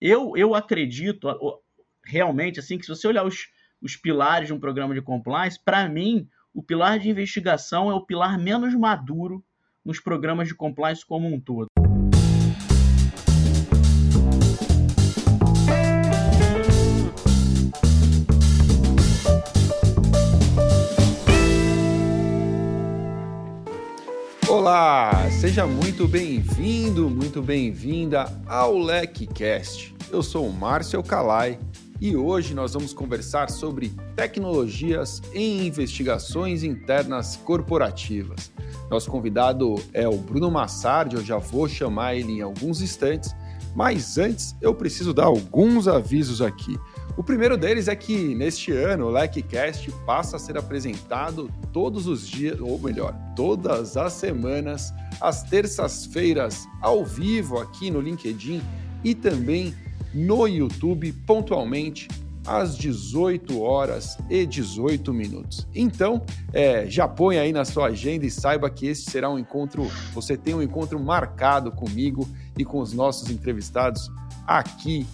eu, eu acredito realmente assim que se você olhar os, os pilares de um programa de compliance, para mim, o pilar de investigação é o pilar menos maduro nos programas de compliance como um todo. Olá, seja muito bem-vindo, muito bem-vinda ao LecCast. Eu sou o Márcio Calai e hoje nós vamos conversar sobre tecnologias em investigações internas corporativas. Nosso convidado é o Bruno Massardi, eu já vou chamar ele em alguns instantes, mas antes eu preciso dar alguns avisos aqui. O primeiro deles é que neste ano o LecCast passa a ser apresentado todos os dias, ou melhor, todas as semanas, às terças-feiras, ao vivo aqui no LinkedIn e também no YouTube, pontualmente às 18 horas e 18 minutos. Então, é, já põe aí na sua agenda e saiba que esse será um encontro, você tem um encontro marcado comigo e com os nossos entrevistados aqui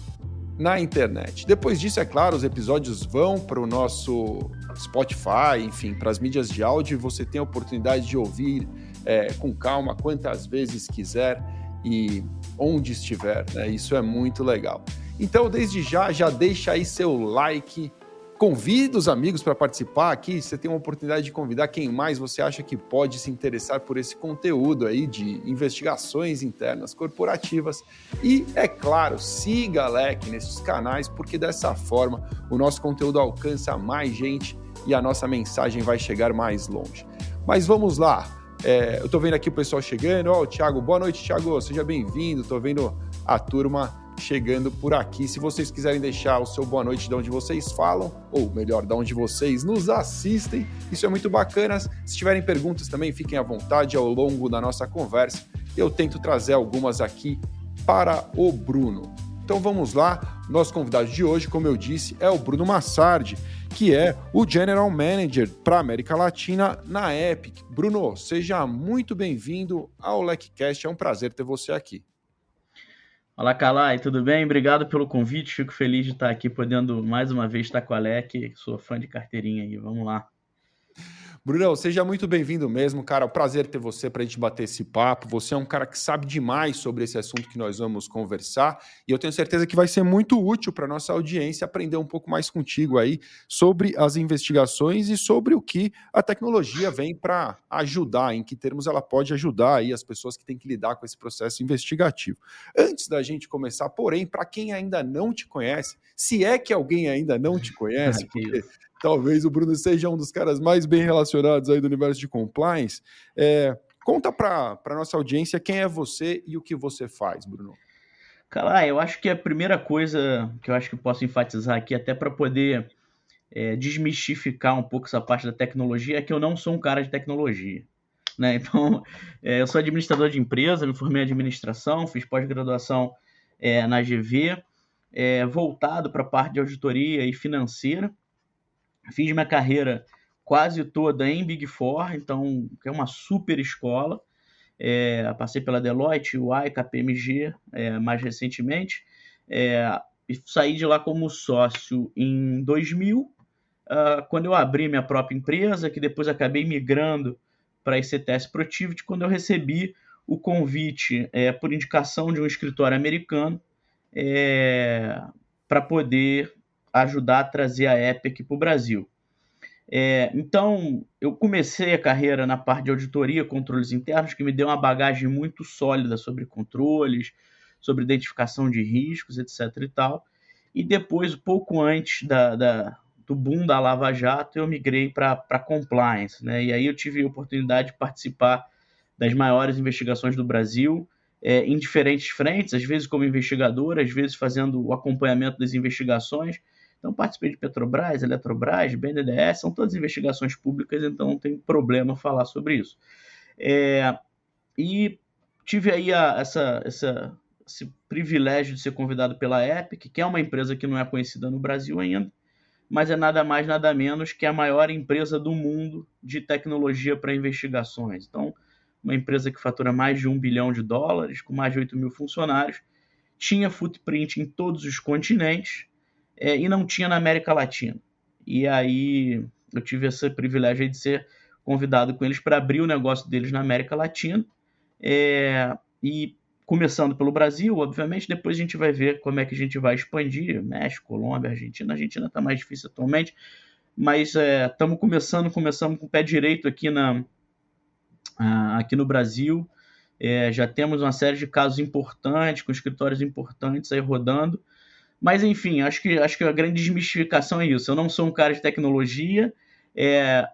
na internet. Depois disso, é claro, os episódios vão para o nosso Spotify, enfim, para as mídias de áudio e você tem a oportunidade de ouvir é, com calma quantas vezes quiser e onde estiver, né? Isso é muito legal. Então, desde já, já deixa aí seu like, Convida os amigos para participar aqui. Você tem uma oportunidade de convidar quem mais você acha que pode se interessar por esse conteúdo aí de investigações internas corporativas. E, é claro, siga a LEC nesses canais, porque dessa forma o nosso conteúdo alcança mais gente e a nossa mensagem vai chegar mais longe. Mas vamos lá. É, eu estou vendo aqui o pessoal chegando. Ó, oh, o Thiago, boa noite, Thiago. Seja bem-vindo. Estou vendo a turma chegando por aqui. Se vocês quiserem deixar o seu boa noite de onde vocês falam, ou melhor, de onde vocês nos assistem, isso é muito bacana. Se tiverem perguntas também, fiquem à vontade ao longo da nossa conversa. Eu tento trazer algumas aqui para o Bruno. Então vamos lá. Nosso convidado de hoje, como eu disse, é o Bruno Massardi, que é o General Manager para América Latina na Epic. Bruno, seja muito bem-vindo ao LecCast. É um prazer ter você aqui. Olá, Calai, tudo bem? Obrigado pelo convite. Fico feliz de estar aqui podendo mais uma vez estar com a Alec. Sou fã de carteirinha aí. Vamos lá. Brunão, seja muito bem-vindo mesmo, cara. É um prazer ter você para a gente bater esse papo. Você é um cara que sabe demais sobre esse assunto que nós vamos conversar e eu tenho certeza que vai ser muito útil para nossa audiência aprender um pouco mais contigo aí sobre as investigações e sobre o que a tecnologia vem para ajudar, em que termos ela pode ajudar aí as pessoas que têm que lidar com esse processo investigativo. Antes da gente começar, porém, para quem ainda não te conhece, se é que alguém ainda não te conhece, porque talvez o Bruno seja um dos caras mais bem relacionados aí do universo de compliance. É, conta para a nossa audiência quem é você e o que você faz, Bruno. Cara, eu acho que a primeira coisa que eu acho que posso enfatizar aqui, até para poder é, desmistificar um pouco essa parte da tecnologia, é que eu não sou um cara de tecnologia. Né? Então, é, eu sou administrador de empresa, me formei em administração, fiz pós-graduação é, na GV, é, voltado para a parte de auditoria e financeira. Fiz minha carreira quase toda em Big Four, então é uma super escola. É, passei pela Deloitte, UI, KPMG é, mais recentemente. É, saí de lá como sócio em 2000, uh, ah, quando eu abri minha própria empresa, que depois acabei migrando para a ICTS Protivity, quando eu recebi o convite é, por indicação de um escritório americano é, para poder ajudar a trazer a Epic para o Brasil. É, então, eu comecei a carreira na parte de auditoria, controles internos, que me deu uma bagagem muito sólida sobre controles, sobre identificação de riscos, etc. e tal. E depois, pouco antes da, da do boom da Lava Jato, eu migrei para compliance. Né? E aí eu tive a oportunidade de participar das maiores investigações do Brasil, é, em diferentes frentes, às vezes como investigador, às vezes fazendo o acompanhamento das investigações então, participei de Petrobras, Eletrobras, BNDES, são todas investigações públicas, então não tem problema falar sobre isso. É, e tive aí a, essa, essa, esse privilégio de ser convidado pela Epic, que é uma empresa que não é conhecida no Brasil ainda, mas é nada mais, nada menos que a maior empresa do mundo de tecnologia para investigações. Então, uma empresa que fatura mais de um bilhão de dólares, com mais de 8 mil funcionários, tinha footprint em todos os continentes é, e não tinha na América Latina. E aí eu tive esse privilégio de ser convidado com eles para abrir o negócio deles na América Latina. É, e começando pelo Brasil, obviamente, depois a gente vai ver como é que a gente vai expandir, México, Colômbia, Argentina. A Argentina está mais difícil atualmente, mas estamos é, começando, começamos com o pé direito aqui, na, aqui no Brasil. É, já temos uma série de casos importantes, com escritórios importantes aí rodando. Mas, enfim, acho que, acho que a grande desmistificação é isso. Eu não sou um cara de tecnologia, é,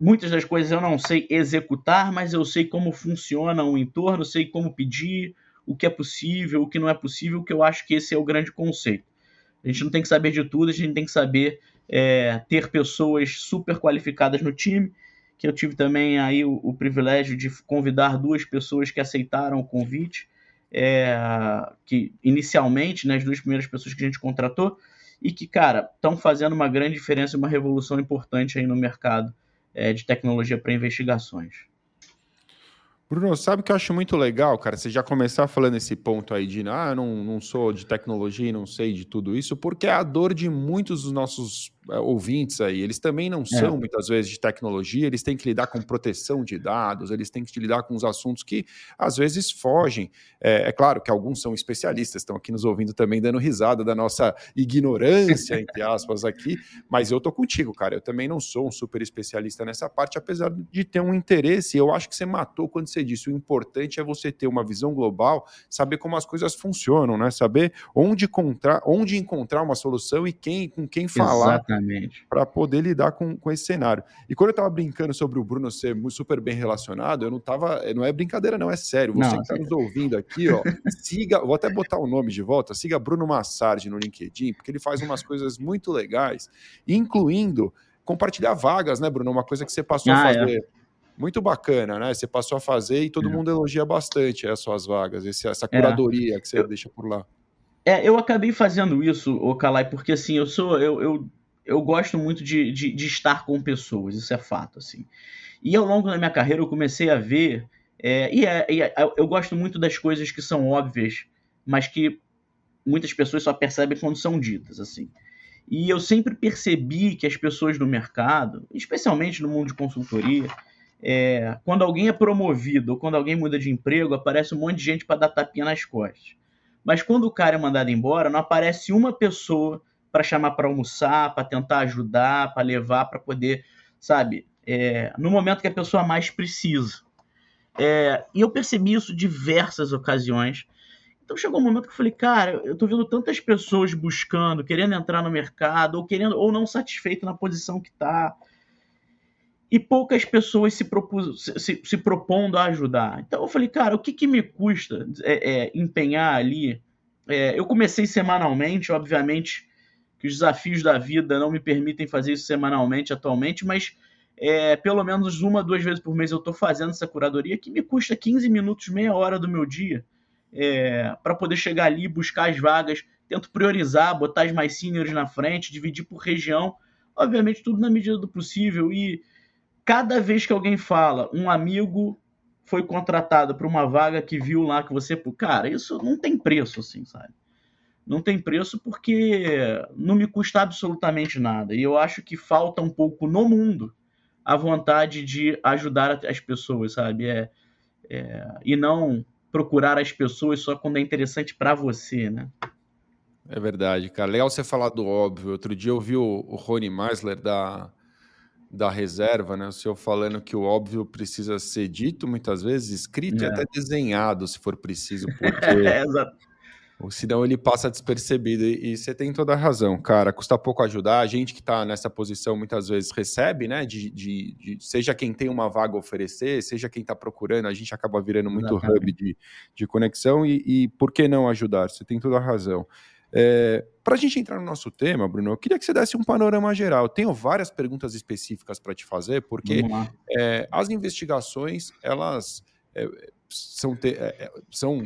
muitas das coisas eu não sei executar, mas eu sei como funciona o entorno, sei como pedir, o que é possível, o que não é possível, que eu acho que esse é o grande conceito. A gente não tem que saber de tudo, a gente tem que saber é, ter pessoas super qualificadas no time que eu tive também aí o, o, privilégio de convidar duas pessoas que aceitaram o convite, é, que inicialmente, né, as duas primeiras pessoas que a gente contratou, e que, cara, estão fazendo uma grande diferença, uma revolução importante aí no mercado é, de tecnologia para investigações. Bruno, sabe o que eu acho muito legal, cara? Você já começar falando esse ponto aí de, ah, não, não sou de tecnologia e não sei de tudo isso, porque é a dor de muitos dos nossos ouvintes aí, eles também não é. são é. muitas vezes de tecnologia, eles têm que lidar com proteção de dados, eles têm que lidar com os assuntos que às vezes fogem. É, é, claro que alguns são especialistas, estão aqui nos ouvindo também dando risada da nossa ignorância, entre aspas, aqui, mas eu tô contigo, cara. Eu também não sou um super especialista nessa parte, apesar de ter um interesse. Eu acho que você matou quando você disse: o importante é você ter uma visão global, saber como as coisas funcionam, né? Saber onde encontrar, onde encontrar uma solução e quem com quem falar. Exatamente para poder lidar com, com esse cenário. E quando eu estava brincando sobre o Bruno ser super bem relacionado, eu não tava. Não é brincadeira, não, é sério. Você não, que está nos ouvindo aqui, ó, siga, vou até botar o nome de volta, siga Bruno Massardi no LinkedIn, porque ele faz umas coisas muito legais, incluindo compartilhar vagas, né, Bruno? Uma coisa que você passou ah, a é. fazer. É. Muito bacana, né? Você passou a fazer e todo é. mundo elogia bastante as suas vagas, esse, essa é. curadoria que você eu, deixa por lá. É, eu acabei fazendo isso, o Calai, porque assim, eu sou. Eu, eu eu gosto muito de, de, de, estar com pessoas, isso é fato, assim. E ao longo da minha carreira eu comecei a ver, é, e, é, e é, eu gosto muito das coisas que são óbvias, mas que muitas pessoas só percebem quando são ditas, assim. E eu sempre percebi que as pessoas no mercado, especialmente no mundo de consultoria, é, quando alguém é promovido ou quando alguém muda de emprego, aparece um monte de gente para dar tapinha nas costas. Mas quando o cara é mandado embora, não aparece uma pessoa para chamar para almoçar, para tentar ajudar, para levar, para poder, sabe, é, no momento que a pessoa mais precisa. É, e eu percebi isso diversas ocasiões. Então chegou um momento que eu falei, cara, eu tô vendo tantas pessoas buscando, querendo entrar no mercado, ou querendo, ou não satisfeito na posição que tá. E poucas pessoas se, propus, se, se propondo a ajudar. Então eu falei, cara, o que, que me custa é, é, empenhar ali? É, eu comecei semanalmente, obviamente, que os desafios da vida não me permitem fazer isso semanalmente atualmente, mas é, pelo menos uma, duas vezes por mês eu estou fazendo essa curadoria que me custa 15 minutos, meia hora do meu dia é, para poder chegar ali, buscar as vagas, tento priorizar, botar as mais seniors na frente, dividir por região, obviamente tudo na medida do possível e cada vez que alguém fala, um amigo foi contratado para uma vaga que viu lá que você, cara, isso não tem preço assim, sabe? Não tem preço porque não me custa absolutamente nada. E eu acho que falta um pouco no mundo a vontade de ajudar as pessoas, sabe? É, é, e não procurar as pessoas só quando é interessante para você, né? É verdade, cara. Legal você falar do óbvio. Outro dia eu vi o, o Rony Meisler da, da reserva, né? O senhor falando que o óbvio precisa ser dito muitas vezes, escrito é. e até desenhado, se for preciso, porque ou senão ele passa despercebido. E, e você tem toda a razão, cara. Custa pouco ajudar. A gente que está nessa posição muitas vezes recebe, né? De, de, de, seja quem tem uma vaga a oferecer, seja quem está procurando, a gente acaba virando muito Exatamente. hub de, de conexão. E, e por que não ajudar? Você tem toda a razão. É, para a gente entrar no nosso tema, Bruno, eu queria que você desse um panorama geral. Eu tenho várias perguntas específicas para te fazer, porque é, as investigações, elas é, são, é, é, são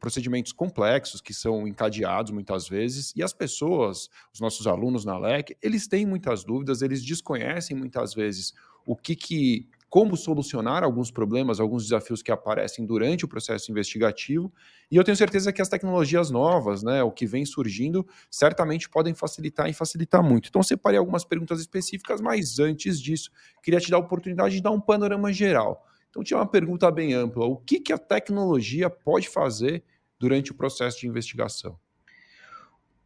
procedimentos complexos que são encadeados muitas vezes e as pessoas, os nossos alunos na LEC, eles têm muitas dúvidas, eles desconhecem muitas vezes o que, que como solucionar alguns problemas, alguns desafios que aparecem durante o processo investigativo. E eu tenho certeza que as tecnologias novas, né, o que vem surgindo, certamente podem facilitar e facilitar muito. Então, separei algumas perguntas específicas, mas antes disso, queria te dar a oportunidade de dar um panorama geral. Então, tinha uma pergunta bem ampla: o que, que a tecnologia pode fazer durante o processo de investigação?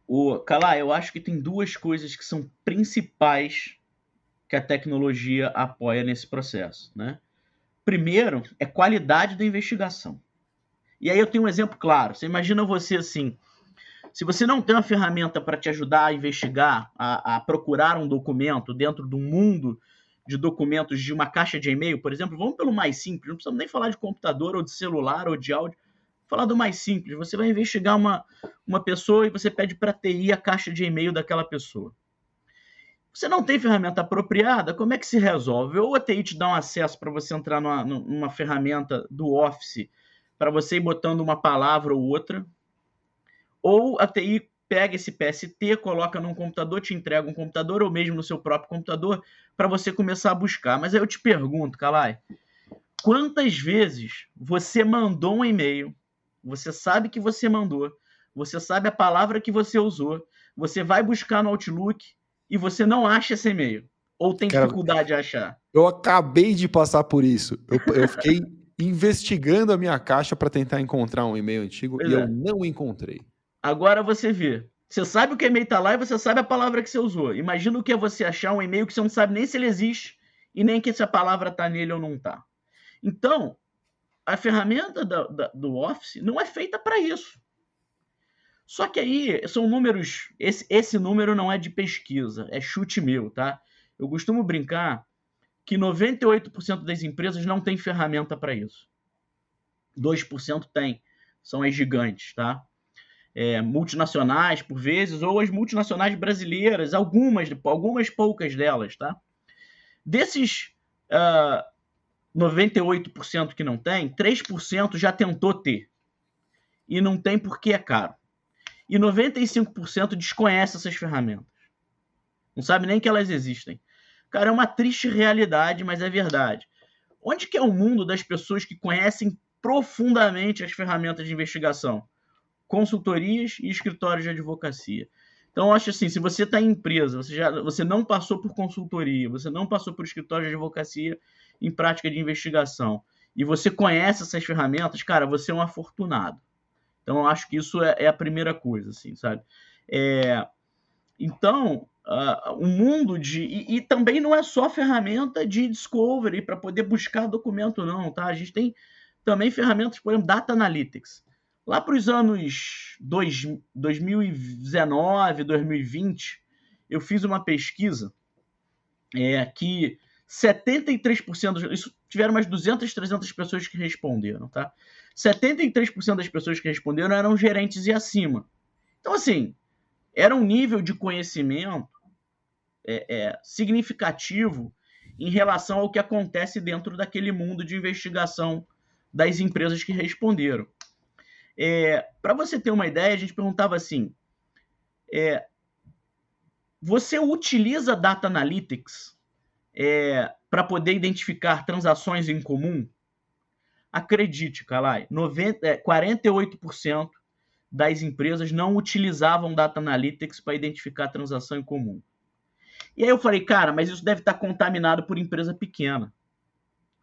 O Calá, eu acho que tem duas coisas que são principais que a tecnologia apoia nesse processo. Né? Primeiro, é qualidade da investigação. E aí eu tenho um exemplo claro. Você imagina você assim, se você não tem uma ferramenta para te ajudar a investigar, a, a, procurar um documento dentro do mundo de documentos de uma caixa de e-mail, por exemplo, vamos pelo mais simples, não precisamos nem falar de computador ou de celular ou de áudio, falar do mais simples. Você vai investigar uma, uma pessoa e você pede para TI a caixa de e-mail daquela pessoa. Você não tem ferramenta apropriada, como é que se resolve? Ou a TI te dá um acesso para você entrar numa, numa ferramenta do Office para você ir botando uma palavra ou outra, ou a TI pega esse PST, coloca num computador, te entrega um computador, ou mesmo no seu próprio computador, para você começar a buscar. Mas aí eu te pergunto, Kalai, quantas vezes você mandou um e-mail, você sabe que você mandou, você sabe a palavra que você usou, você vai buscar no Outlook, e você não acha esse e-mail. Ou tem Cara, dificuldade de achar. Eu acabei de passar por isso. Eu, eu fiquei investigando a minha caixa para tentar encontrar um e-mail antigo pois e é. eu não encontrei. Agora você vê. Você sabe o que e-mail está lá e você sabe a palavra que você usou. Imagina o que é você achar um e-mail que você não sabe nem se ele existe e nem que essa palavra está nele ou não está. Então, a ferramenta da, da, do Office não é feita para isso. Só que aí são números. Esse, esse número não é de pesquisa, é chute meu, tá? Eu costumo brincar que 98% das empresas não tem ferramenta para isso. 2% tem, são as gigantes, tá? É, multinacionais, por vezes, ou as multinacionais brasileiras, algumas, algumas poucas delas, tá? Desses uh, ah, 98% que não tem, 3% já tentou ter. E não tem porque é caro e 95% desconhece essas ferramentas. Não sabe nem que elas existem. Cara, é uma triste realidade, mas é verdade. Onde que é o mundo das pessoas que conhecem profundamente as ferramentas de investigação? Consultorias e escritórios de advocacia. Então, acho assim, se você está em empresa, você, já, você não passou por consultoria, você não passou por escritório de advocacia em prática de investigação, e você conhece essas ferramentas, cara, você é um afortunado. Então, acho que isso é, é a primeira coisa, assim, sabe? É, então, uh, o mundo de. E, e, também não é só ferramenta de discovery para poder buscar documento, não, tá? A gente tem também ferramentas, por exemplo, Data Analytics. Lá para os anos dois, 2019, 2020, eu fiz uma pesquisa é, que 73%, isso tiveram umas 200, 300 pessoas que responderam, tá? 73% das pessoas que responderam eram gerentes e acima. Então, assim, era um nível de conhecimento é, é, significativo em relação ao que acontece dentro daquele mundo de investigação das empresas que responderam. É, Para você ter uma ideia, a gente perguntava assim: é, você utiliza Data Analytics é, para poder identificar transações em comum? Acredite, Calai, 90, 48% é, das empresas não utilizavam Data Analytics para identificar transação em comum. E aí eu falei, cara, mas isso deve estar contaminado por empresa pequena.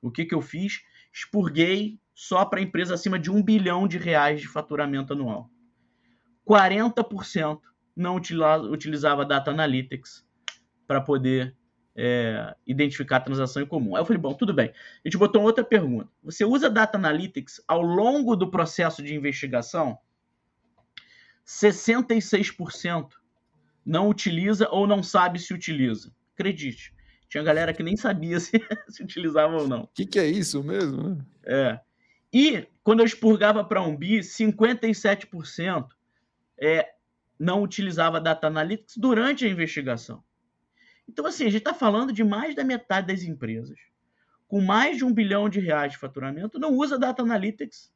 O que, que eu fiz? Expurguei só para empresa acima de um bilhão de reais de faturamento anual. 40% não utilizava Data Analytics para poder é, identificar a transação em comum. Aí eu falei, bom, tudo bem. A gente botou outra pergunta. Você usa Data Analytics ao longo do processo de investigação? 66% não utiliza ou não sabe se utiliza. Acredite. Tinha galera que nem sabia se, se utilizava ou não. O que, que, é isso mesmo? É. E quando eu expurgava para um BI, 57% é, não utilizava Data Analytics durante a investigação. Então, assim, a gente está falando de mais da metade das empresas com mais de um bilhão de reais de faturamento não usa Data Analytics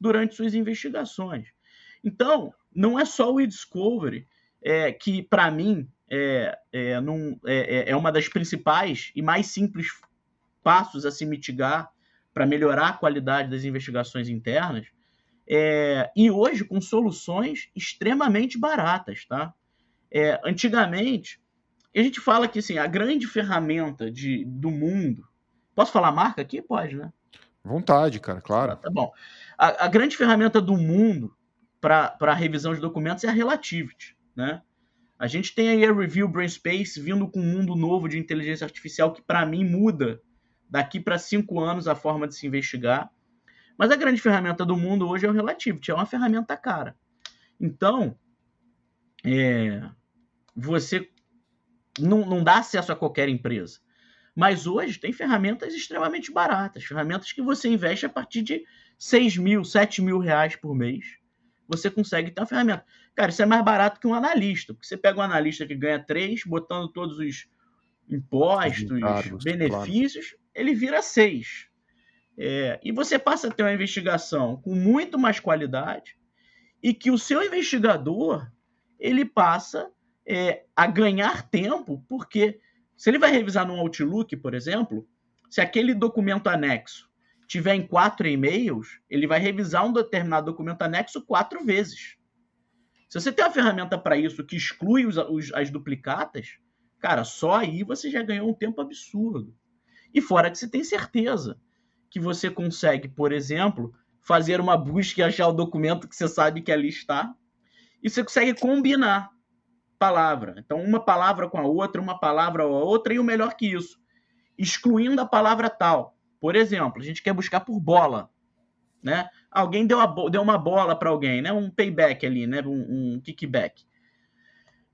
durante suas investigações. Então, não é só o e-discovery é, que, para mim, é, é, num, é, é, é uma das principais e mais simples passos a se mitigar para melhorar a qualidade das investigações internas, é, e hoje com soluções extremamente baratas, tá? É, antigamente, a gente fala que assim, a grande ferramenta de, do mundo. Posso falar marca aqui? Pode, né? Vontade, cara, claro. Tá bom. A, a grande ferramenta do mundo para a revisão de documentos é a Relativity, né? A gente tem aí a Review Brainspace vindo com um mundo novo de inteligência artificial que, para mim, muda daqui para cinco anos a forma de se investigar. Mas a grande ferramenta do mundo hoje é o Relativity, é uma ferramenta cara. Então, é, você não, não dá acesso a qualquer empresa. Mas hoje tem ferramentas extremamente baratas, ferramentas que você investe a partir de 6 mil, 7 mil reais por mês. Você consegue ter uma ferramenta. Cara, isso é mais barato que um analista, porque você pega um analista que ganha 3, botando todos os impostos, Cargos, benefícios, claro. ele vira 6. É, e você passa a ter uma investigação com muito mais qualidade e que o seu investigador ele passa é, a ganhar tempo, porque se ele vai revisar num Outlook, por exemplo, se aquele documento anexo tiver em quatro e-mails, ele vai revisar um determinado documento anexo quatro vezes. Se você tem uma ferramenta para isso que exclui os, os, as duplicatas, cara, só aí você já ganhou um tempo absurdo. E fora que você tem certeza que você consegue, por exemplo, fazer uma busca e achar o documento que você sabe que ali está, e você consegue combinar palavra. Então, uma palavra com a outra, uma palavra com a outra, e o melhor que isso, excluindo a palavra tal. Por exemplo, a gente quer buscar por bola. Né? Alguém deu, a, deu uma bola para alguém, né? um payback ali, né? um, um kickback.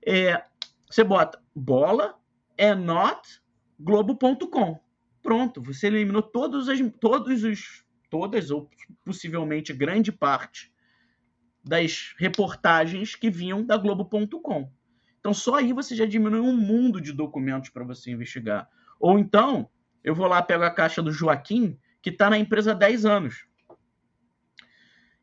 É, você bota bola é not globo.com. Pronto, você eliminou todos, as, todos os, todas ou possivelmente grande parte das reportagens que vinham da Globo.com. Então só aí você já diminui um mundo de documentos para você investigar. Ou então, eu vou lá, pego a caixa do Joaquim, que está na empresa há 10 anos.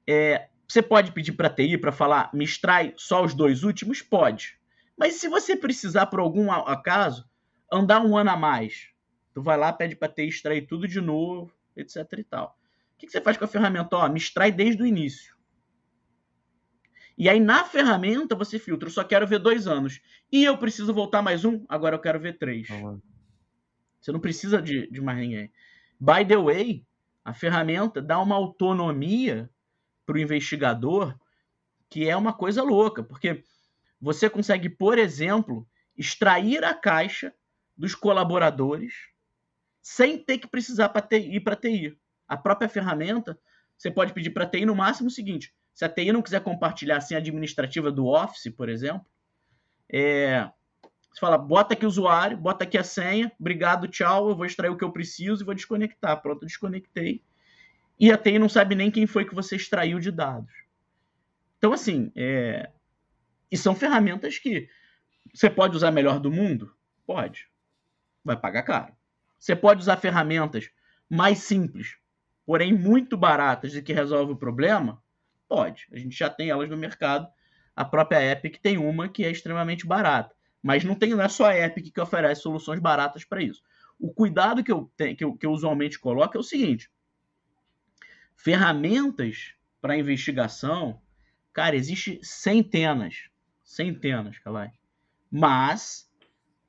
É, você pode pedir para a TI para falar, me extrai só os dois últimos? Pode. Mas se você precisar, por algum acaso, andar um ano a mais, tu vai lá, pede para TI extrair tudo de novo, etc e tal. O que, que você faz com a ferramenta? Ó, me extrai desde o início. E aí na ferramenta você filtra, eu só quero ver dois anos. E eu preciso voltar mais um, agora eu quero ver três. Uhum. Você não precisa de, de mais ninguém. By the way, a ferramenta dá uma autonomia para o investigador que é uma coisa louca, porque você consegue, por exemplo, extrair a caixa dos colaboradores sem ter que precisar ir para a TI. A própria ferramenta, você pode pedir para a TI no máximo o seguinte: se a TI não quiser compartilhar a senha administrativa do Office, por exemplo, é, você fala, bota aqui o usuário, bota aqui a senha, obrigado, tchau, eu vou extrair o que eu preciso e vou desconectar. Pronto, desconectei. E a TI não sabe nem quem foi que você extraiu de dados. Então, assim, é... e são ferramentas que você pode usar melhor do mundo? Pode. Vai pagar caro. Você pode usar ferramentas mais simples, porém muito baratas e que resolvem o problema? Pode. A gente já tem elas no mercado. A própria Epic tem uma que é extremamente barata. Mas não, tem, não é só a Epic que oferece soluções baratas para isso. O cuidado que eu, que, eu, que eu usualmente coloco é o seguinte: ferramentas para investigação, cara, existe centenas, centenas, Calai. Mas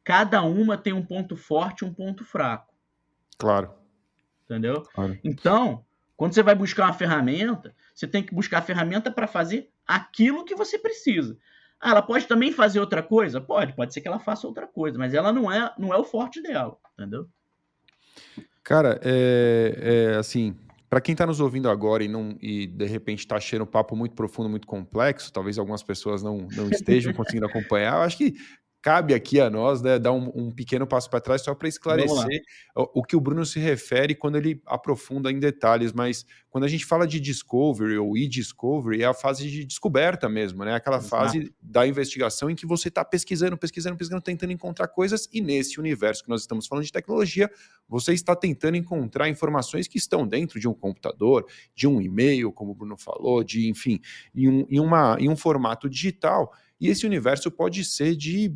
cada uma tem um ponto forte e um ponto fraco. Claro. Entendeu? Claro. Então, quando você vai buscar uma ferramenta, você tem que buscar a ferramenta para fazer aquilo que você precisa. Ah, ela pode também fazer outra coisa? Pode, pode ser que ela faça outra coisa, mas ela não é, não é o forte dela, entendeu? Cara, é, é assim, para quem está nos ouvindo agora e, não, e de repente está achando o papo muito profundo, muito complexo, talvez algumas pessoas não, não estejam conseguindo acompanhar, eu acho que cabe aqui a nós né, dar um, um pequeno passo para trás só para esclarecer o, o, que o Bruno se refere quando ele aprofunda em detalhes, mas quando a gente fala de discovery ou e-discovery, é a fase de descoberta mesmo, né? Aquela Exato. fase da investigação em que você está pesquisando, pesquisando, pesquisando, tentando encontrar coisas, e nesse universo que nós estamos falando de tecnologia, você está tentando encontrar informações que estão dentro de um computador, de um e-mail, como o Bruno falou, de, enfim, em um, em uma, em um formato digital. E esse universo pode ser de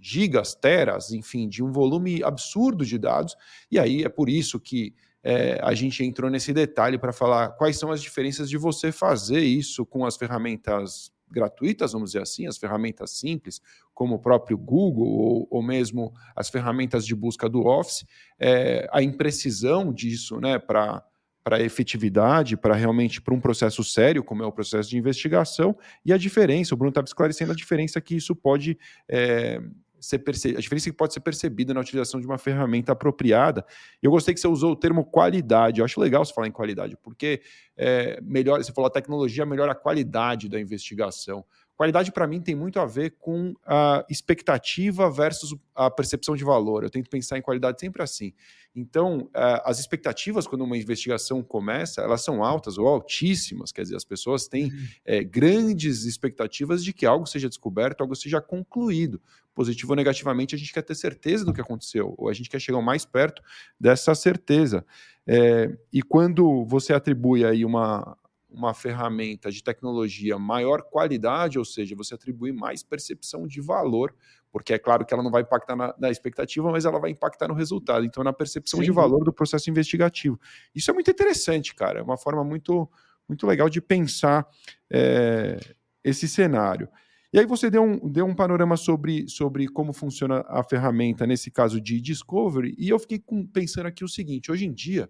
gigas, teras, enfim, de um volume absurdo de dados. E aí é por isso que é, a gente entrou nesse detalhe para falar quais são as diferenças de você fazer isso com as ferramentas gratuitas, vamos dizer assim, as ferramentas simples, como o próprio Google ou, ou mesmo as ferramentas de busca do Office, é, a imprecisão disso né, para para efetividade, para realmente para um processo sério, como é o processo de investigação, e a diferença, o Bruno estava esclarecendo a diferença que isso pode é, ser perce... a diferença que pode ser percebida na utilização de uma ferramenta apropriada. Eu gostei que você usou o termo qualidade. Eu acho legal você falar em qualidade, porque é, melhor, você falou a tecnologia melhora a qualidade da investigação. Qualidade, para mim, tem muito a ver com a expectativa versus a percepção de valor. Eu tento pensar em qualidade sempre assim. Então, as expectativas, quando uma investigação começa, elas são altas ou altíssimas. Quer dizer, as pessoas têm é, grandes expectativas de que algo seja descoberto, algo seja concluído. Positivo ou negativamente, a gente quer ter certeza do que aconteceu, ou a gente quer chegar mais perto dessa certeza. É, e quando você atribui aí uma, uma ferramenta de tecnologia maior qualidade, ou seja, você atribui mais percepção de valor, porque é claro que ela não vai impactar na, na expectativa, mas ela vai impactar no resultado, então na percepção Sim. de valor do processo investigativo. Isso é muito interessante, cara, é uma forma muito, muito legal de pensar é, esse cenário. E aí você deu um, deu um panorama sobre, sobre como funciona a ferramenta, nesse caso de discovery, e eu fiquei com, pensando aqui o seguinte, hoje em dia,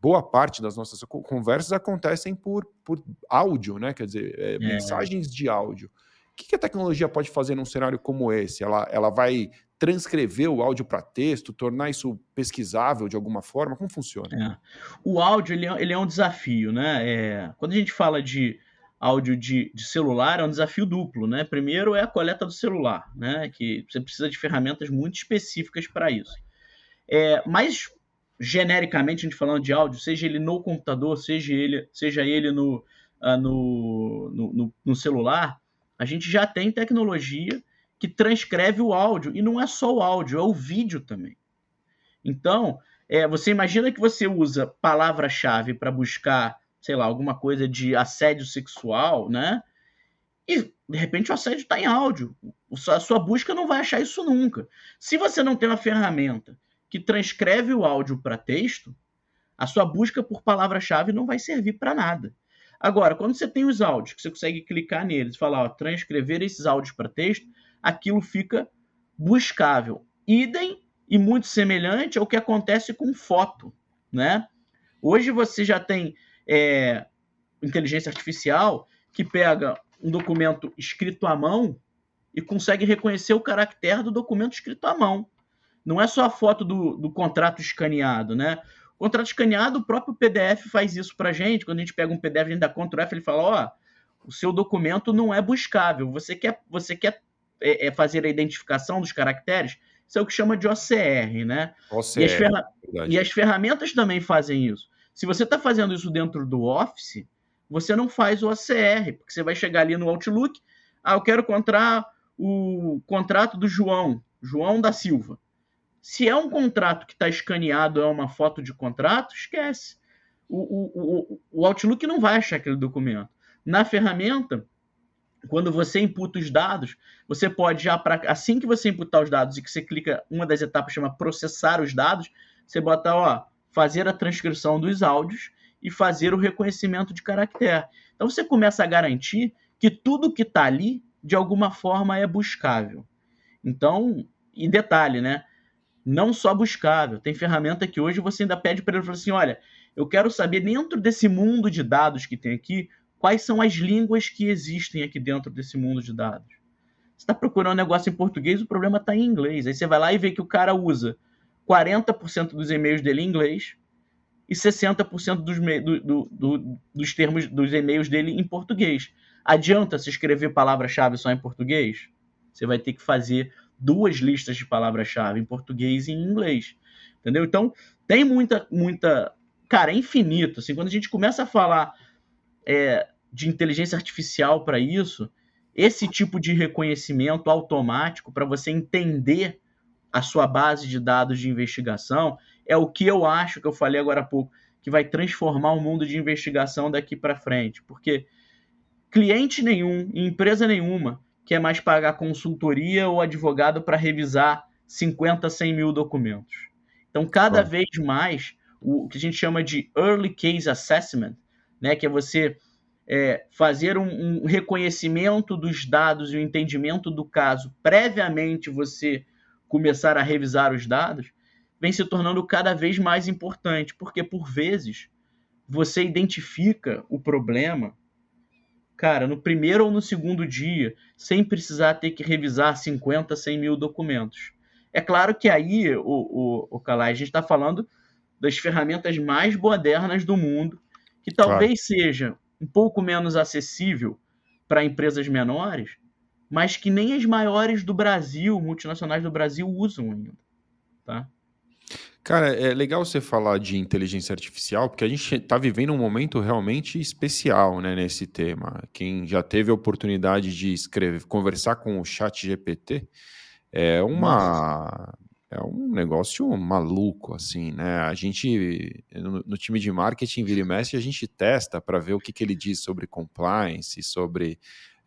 boa parte das nossas conversas acontecem por, por áudio, né? Quer dizer, é, é. mensagens de áudio. O que, que, a tecnologia pode fazer num cenário como esse? Ela, ela vai transcrever o áudio para texto, tornar isso pesquisável de alguma forma? Como funciona? É. O áudio ele é, ele é, um desafio, né? É, quando a gente fala de áudio de, de, celular, é um desafio duplo, né? Primeiro é a coleta do celular, né? Que você precisa de ferramentas muito específicas para isso. É, mas genericamente a gente falando de áudio, seja ele no computador, seja ele, seja ele no, uh, no, no, no, celular, a gente já tem tecnologia que transcreve o áudio. E não é só o áudio, é o vídeo também. Então, é, você imagina que você usa palavra-chave para buscar, sei lá, alguma coisa de assédio sexual, né? E de repente o assédio está em áudio. A sua busca não vai achar isso nunca. Se você não tem uma ferramenta que transcreve o áudio para texto, a sua busca por palavra-chave não vai servir para nada. Agora, quando você tem os áudios, que você consegue clicar neles e falar, ó, transcrever esses áudios para texto, aquilo fica buscável. Idem e muito semelhante ao que acontece com foto, né? Hoje você já tem é, inteligência artificial que pega um documento escrito à mão e consegue reconhecer o caractere do documento escrito à mão não é só a foto do, do contrato escaneado, né? O contrato escaneado, o próprio PDF faz isso para gente. Quando a gente pega um PDF, a gente dá Ctrl F, ele fala, ó, oh, o seu documento não é buscável. Você quer, você quer é, é fazer a identificação dos caracteres? Isso é o que chama de OCR, né? OCR, e, as ferra... e as ferramentas também fazem isso. Se você está fazendo isso dentro do Office, você não faz o OCR, porque você vai chegar ali no Outlook, ah, eu quero encontrar o contrato do João, João da Silva. Se é um contrato que está escaneado, é uma foto de contrato, esquece. O, o, o, o Outlook não vai achar aquele documento. Na ferramenta, quando você imputa os dados, você pode já, pra, assim que você imputar os dados e que você clica, uma das etapas chama processar os dados, você bota, ó, fazer a transcrição dos áudios e fazer o reconhecimento de caractere. Então você começa a garantir que tudo que está ali, de alguma forma, é buscável. Então, e detalhe, né? não só buscável. Tem ferramenta que hoje você ainda pede para ele falar assim: olha, eu quero saber dentro desse mundo de dados que tem aqui, quais são as línguas que existem aqui dentro desse mundo de dados. Você está procurando um negócio em português, o problema está em inglês. Aí você vai lá e vê que o cara usa 40% dos e-mails dele em inglês e 60% dos, do, do, do, dos termos dos e-mails dele em português. Adianta se escrever palavra-chave só em português? Você vai ter que fazer duas listas de palavras-chave em português e em inglês. Entendeu? Então, tem muita, muita. Cara, é infinito. Assim, quando a gente começa a falar é, de inteligência artificial para isso, esse tipo de reconhecimento automático para você entender a sua base de dados de investigação é o que eu acho que eu falei agora há pouco que vai transformar o mundo de investigação daqui para frente, porque cliente nenhum, empresa nenhuma quer mais pagar consultoria ou advogado para revisar 50, 100 mil documentos. Então, cada vez mais, o que a gente chama de Early Case Assessment, né, que é você é, fazer um, um, reconhecimento dos dados e o um entendimento do caso previamente você começar a revisar os dados, vem se tornando cada vez mais importante, porque por vezes você identifica o problema, cara, no primeiro ou no segundo dia, sem precisar ter que revisar 50, 100 mil documentos. É claro que aí, o, o, o Calai, a gente está falando das ferramentas mais modernas do mundo, que talvez claro. seja um pouco menos acessível para empresas menores, mas que nem as maiores do Brasil, multinacionais do Brasil, usam ainda. Tá? Cara, é legal você falar de inteligência artificial, porque a gente está vivendo um momento realmente especial né, nesse tema. Quem já teve a oportunidade de escrever, conversar com o chat GPT, é uma. É um negócio maluco, assim, né? A gente, no, no time de marketing, vira e mexe, a gente testa para ver o que, que ele diz sobre compliance, sobre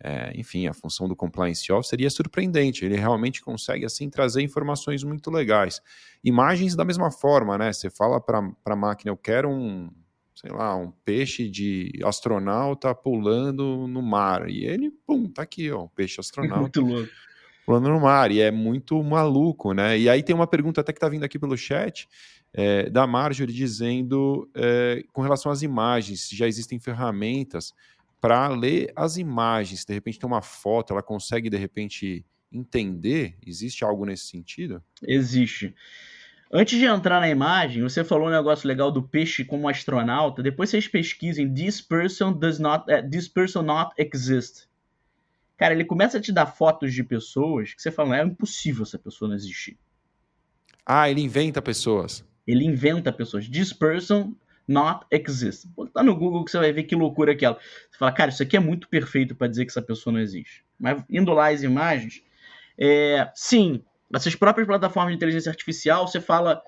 é, enfim, a função do compliance officer, é surpreendente, ele realmente consegue, assim, trazer informações muito legais. Imagens da mesma forma, né? Você fala para a máquina, eu quero um, sei lá, um peixe de astronauta pulando no mar, e ele, pum, tá aqui, ó, um peixe astronauta. muito louco. Pulando no mar, e é muito maluco, né? E aí tem uma pergunta até que tá vindo aqui pelo chat, é, da Marjorie dizendo, é, com relação às imagens, já existem ferramentas para ler as imagens. De repente tem uma foto, ela consegue de repente entender? Existe algo nesse sentido? Existe. Antes de entrar na imagem, você falou um negócio legal do peixe como astronauta. Depois vocês pesquisem This person does not, uh, this person not exist. Cara, ele começa a te dar fotos de pessoas que você fala, é impossível essa pessoa não existir. Ah, ele inventa pessoas. Ele inventa pessoas. This person not exist. Tá no Google que você vai ver que loucura aquela. Você fala, cara, isso aqui é muito perfeito para dizer que essa pessoa não existe. Mas indo lá as imagens, é, sim, essas próprias plataformas de inteligência artificial, você fala,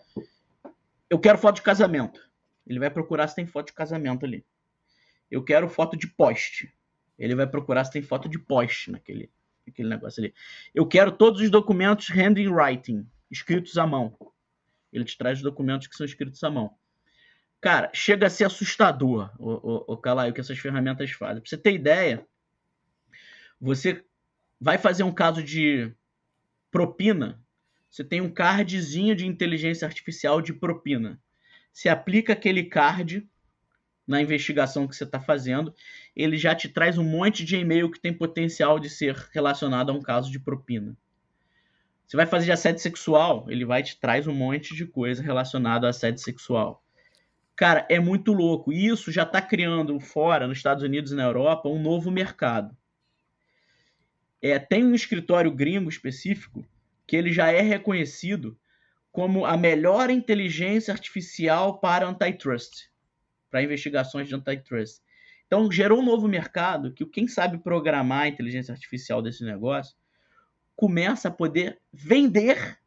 eu quero foto de casamento. Ele vai procurar se tem foto de casamento ali. Eu quero foto de poste. Ele vai procurar se tem foto de poste naquele, naquele negócio ali. Eu quero todos os documentos handwriting, escritos à mão. Ele te traz os documentos que são escritos à mão. Cara, chega a ser assustador o, o, o Calaio que essas ferramentas fazem. Pra você ter ideia, você vai fazer um caso de propina, você tem um cardzinho de inteligência artificial de propina. Você aplica aquele card na investigação que você está fazendo, ele já te traz um monte de e-mail que tem potencial de ser relacionado a um caso de propina. Você vai fazer assédio sexual, ele vai te traz um monte de coisa relacionada a assédio sexual. Cara, é muito louco. E isso já está criando fora, nos Estados Unidos e na Europa, um novo mercado. É, tem um escritório gringo específico que ele já é reconhecido como a melhor inteligência artificial para antitrust, para investigações de antitrust. Então gerou um novo mercado que quem sabe programar a inteligência artificial desse negócio começa a poder vender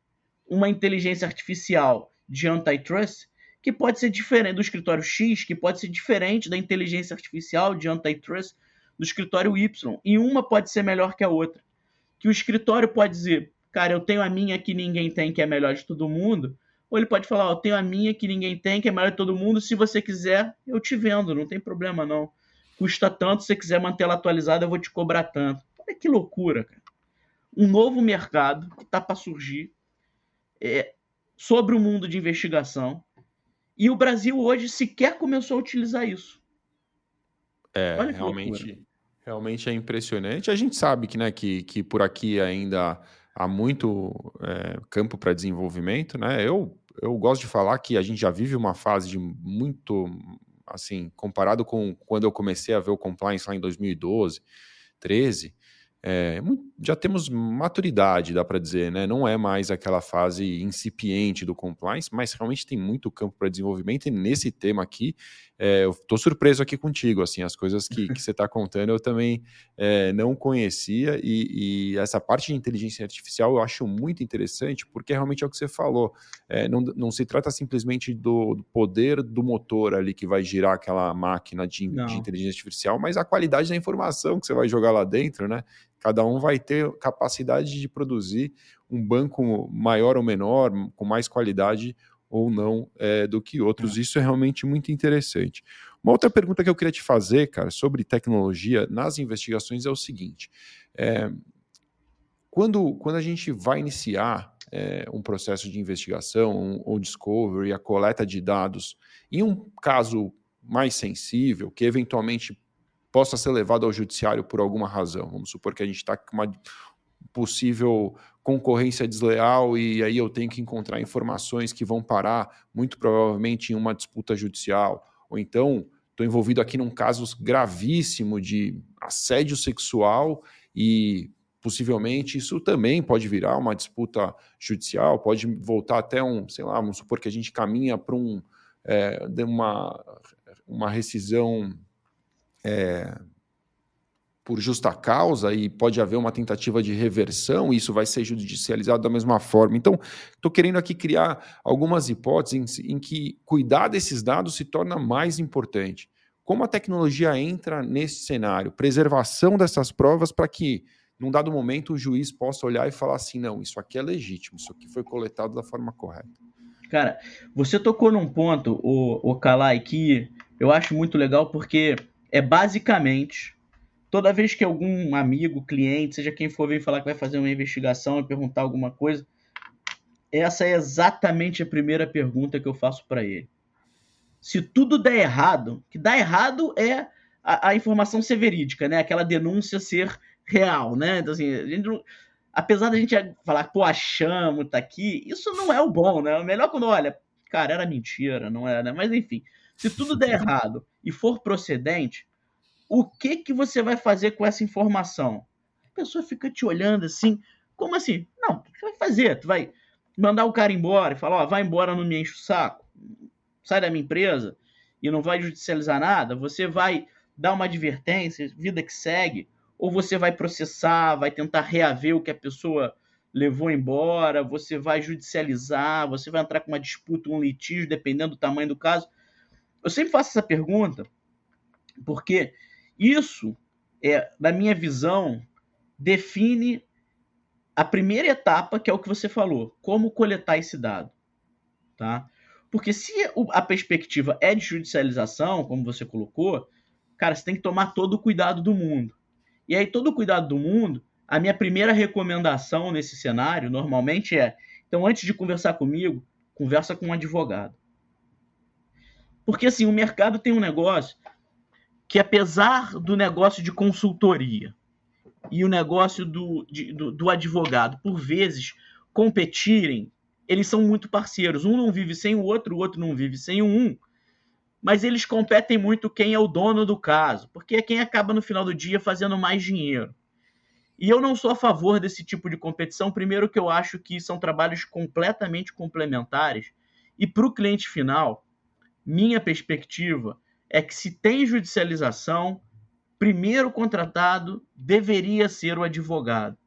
uma inteligência artificial de antitrust que pode ser diferente do escritório X, que pode ser diferente da inteligência artificial de antitrust do escritório Y, e uma pode ser melhor que a outra. Que o escritório pode dizer, cara, eu tenho a minha que ninguém tem, que é melhor de todo mundo, ou ele pode falar, eu tenho a minha que ninguém tem, que é melhor de todo mundo, se você quiser, eu te vendo, não tem problema não. Custa tanto, se você quiser manter ela atualizada, eu vou te cobrar tanto. Olha que loucura, cara. Um novo mercado que está para surgir é, sobre o mundo de investigação, e o Brasil hoje sequer começou a utilizar isso. É, Olha realmente, realmente é impressionante. A gente sabe que, né, que, que por aqui ainda há muito é, campo para desenvolvimento, né? Eu, eu gosto de falar que a gente já vive uma fase de muito, assim, comparado com quando eu comecei a ver o compliance lá em 2012, 13, é, já temos maturidade, dá para dizer, né? Não é mais aquela fase incipiente do compliance, mas realmente tem muito campo para desenvolvimento. E nesse tema aqui, é, eu estou surpreso aqui contigo, assim, as coisas que, que você está contando eu também é, não conhecia e, e, essa parte de inteligência artificial eu acho muito interessante porque realmente é o que você falou, é, não, não se trata simplesmente do, do, poder do motor ali que vai girar aquela máquina de, de inteligência artificial, mas a qualidade da informação que você vai jogar lá dentro, né? Cada um vai ter capacidade de produzir um banco maior ou menor, com mais qualidade ou não é, do que outros. É. Isso é realmente muito interessante. Uma outra pergunta que eu queria te fazer, cara, sobre tecnologia nas investigações é o seguinte: é, quando, quando a gente vai iniciar é, um processo de investigação um, ou discovery, a coleta de dados, em um caso mais sensível, que eventualmente possa ser levado ao judiciário por alguma razão, vamos supor que a gente está com uma possível concorrência desleal e aí eu tenho que encontrar informações que vão parar muito provavelmente em uma disputa judicial, ou então estou envolvido aqui num caso gravíssimo de assédio sexual e possivelmente isso também pode virar uma disputa judicial, pode voltar até um, sei lá, vamos supor que a gente caminha para um, é, uma, uma rescisão é, por justa causa e pode haver uma tentativa de reversão, e isso vai ser judicializado da mesma forma. Então, estou querendo aqui criar algumas hipóteses em, em, que cuidar desses dados se torna mais importante. Como a tecnologia entra nesse cenário? Preservação dessas provas para que, num dado momento, o juiz possa olhar e falar assim: não, isso aqui é legítimo, isso aqui foi coletado da forma correta. Cara, você tocou num ponto, o, o Kalai, que eu acho muito legal, porque é basicamente toda vez que algum amigo, cliente, seja quem for, vem falar que vai fazer uma investigação e perguntar alguma coisa, essa é exatamente a primeira pergunta que eu faço para ele. Se tudo der errado, que dar errado é a, a, informação ser verídica, né? Aquela denúncia ser real, né? Então, assim, a gente não, apesar da gente falar, pô, achamos, tá aqui, isso não é o bom, né? O melhor quando, olha, cara, era mentira, não era, né? Mas enfim, se tudo der errado e for procedente, o que que você vai fazer com essa informação? A pessoa fica te olhando assim, como assim? Não, o que você vai fazer? Tu vai mandar o cara embora e falar, ó, vai embora, não me enche o saco, sai da minha empresa e não vai judicializar nada? Você vai dar uma advertência, vida que segue, ou você vai processar, vai tentar reaver o que a pessoa levou embora, você vai judicializar, você vai entrar com uma disputa, um litígio, dependendo do tamanho do caso. Eu sempre faço essa pergunta porque isso, é, na minha visão, define a primeira etapa, que é o que você falou, como coletar esse dado. Tá? Porque se a perspectiva é de judicialização, como você colocou, cara, você tem que tomar todo o cuidado do mundo. E aí, todo o cuidado do mundo, a minha primeira recomendação nesse cenário, normalmente, é: então, antes de conversar comigo, conversa com um advogado. Porque, assim, o mercado tem um negócio que apesar do negócio de consultoria e o negócio do, de, do, do, advogado, por vezes, competirem, eles são muito parceiros. Um não vive sem o outro, o outro não vive sem um. Mas eles competem muito quem é o dono do caso, porque é quem acaba no final do dia fazendo mais dinheiro. E eu não sou a favor desse tipo de competição. Primeiro, que eu acho que são trabalhos completamente complementares. E para o cliente final, minha perspectiva é que se tem judicialização, primeiro contratado deveria ser o advogado,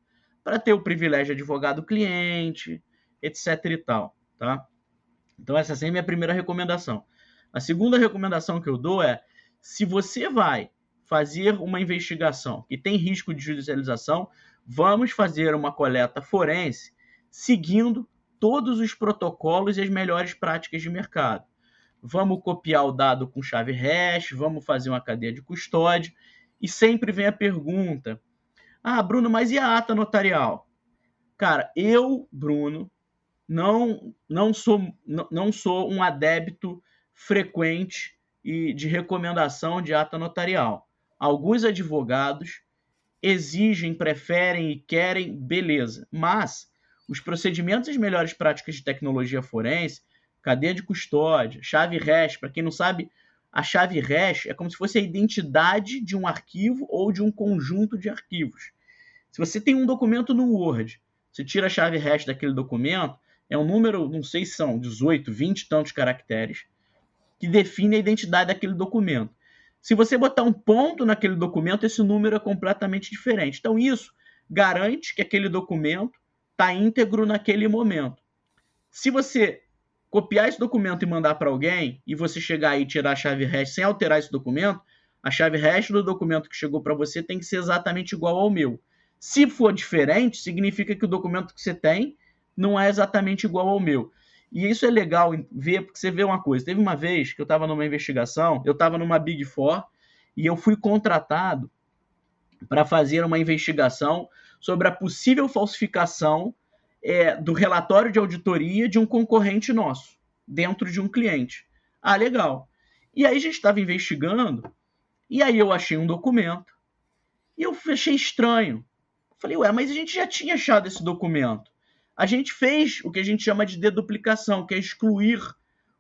para ter o privilégio de advogado cliente, etc e tal, tá? Então essa é a minha primeira recomendação. A segunda recomendação que eu dou é, se você vai fazer uma investigação que tem risco de judicialização, vamos fazer uma coleta forense seguindo todos os protocolos e as melhores práticas de mercado vamos copiar o dado com chave hash, vamos fazer uma cadeia de custódia, e sempre vem a pergunta: Ah, Bruno, mas e a ata notarial? Cara, eu, Bruno, não não sou não, sou um adepto frequente e de recomendação de ata notarial. Alguns advogados exigem, preferem e querem, beleza, mas os procedimentos e as melhores práticas de tecnologia forense cadeia de custódia, chave hash. Para quem não sabe, a chave hash é como se fosse a identidade de um arquivo ou de um conjunto de arquivos. Se você tem um documento no Word, você tira a chave hash daquele documento, é um número, não sei se são 18, 20 e tantos caracteres, que define a identidade daquele documento. Se você botar um ponto naquele documento, esse número é completamente diferente. Então, isso garante que aquele documento está íntegro naquele momento. Se você copiar esse documento e mandar para alguém, e você chegar aí e tirar a chave hash sem alterar esse documento, a chave hash do documento que chegou para você tem que ser exatamente igual ao meu. Se for diferente, significa que o documento que você tem não é exatamente igual ao meu. E isso é legal ver, porque você vê uma coisa. Teve uma vez que eu estava numa investigação, eu estava numa Big Four, e eu fui contratado para fazer uma investigação sobre a possível falsificação é, do relatório de auditoria de um concorrente nosso, dentro de um cliente. Ah, legal. E aí a gente estava investigando, e aí eu achei um documento, e eu achei estranho. Falei, ué, mas a gente já tinha achado esse documento. A gente fez o que a gente chama de deduplicação, que é excluir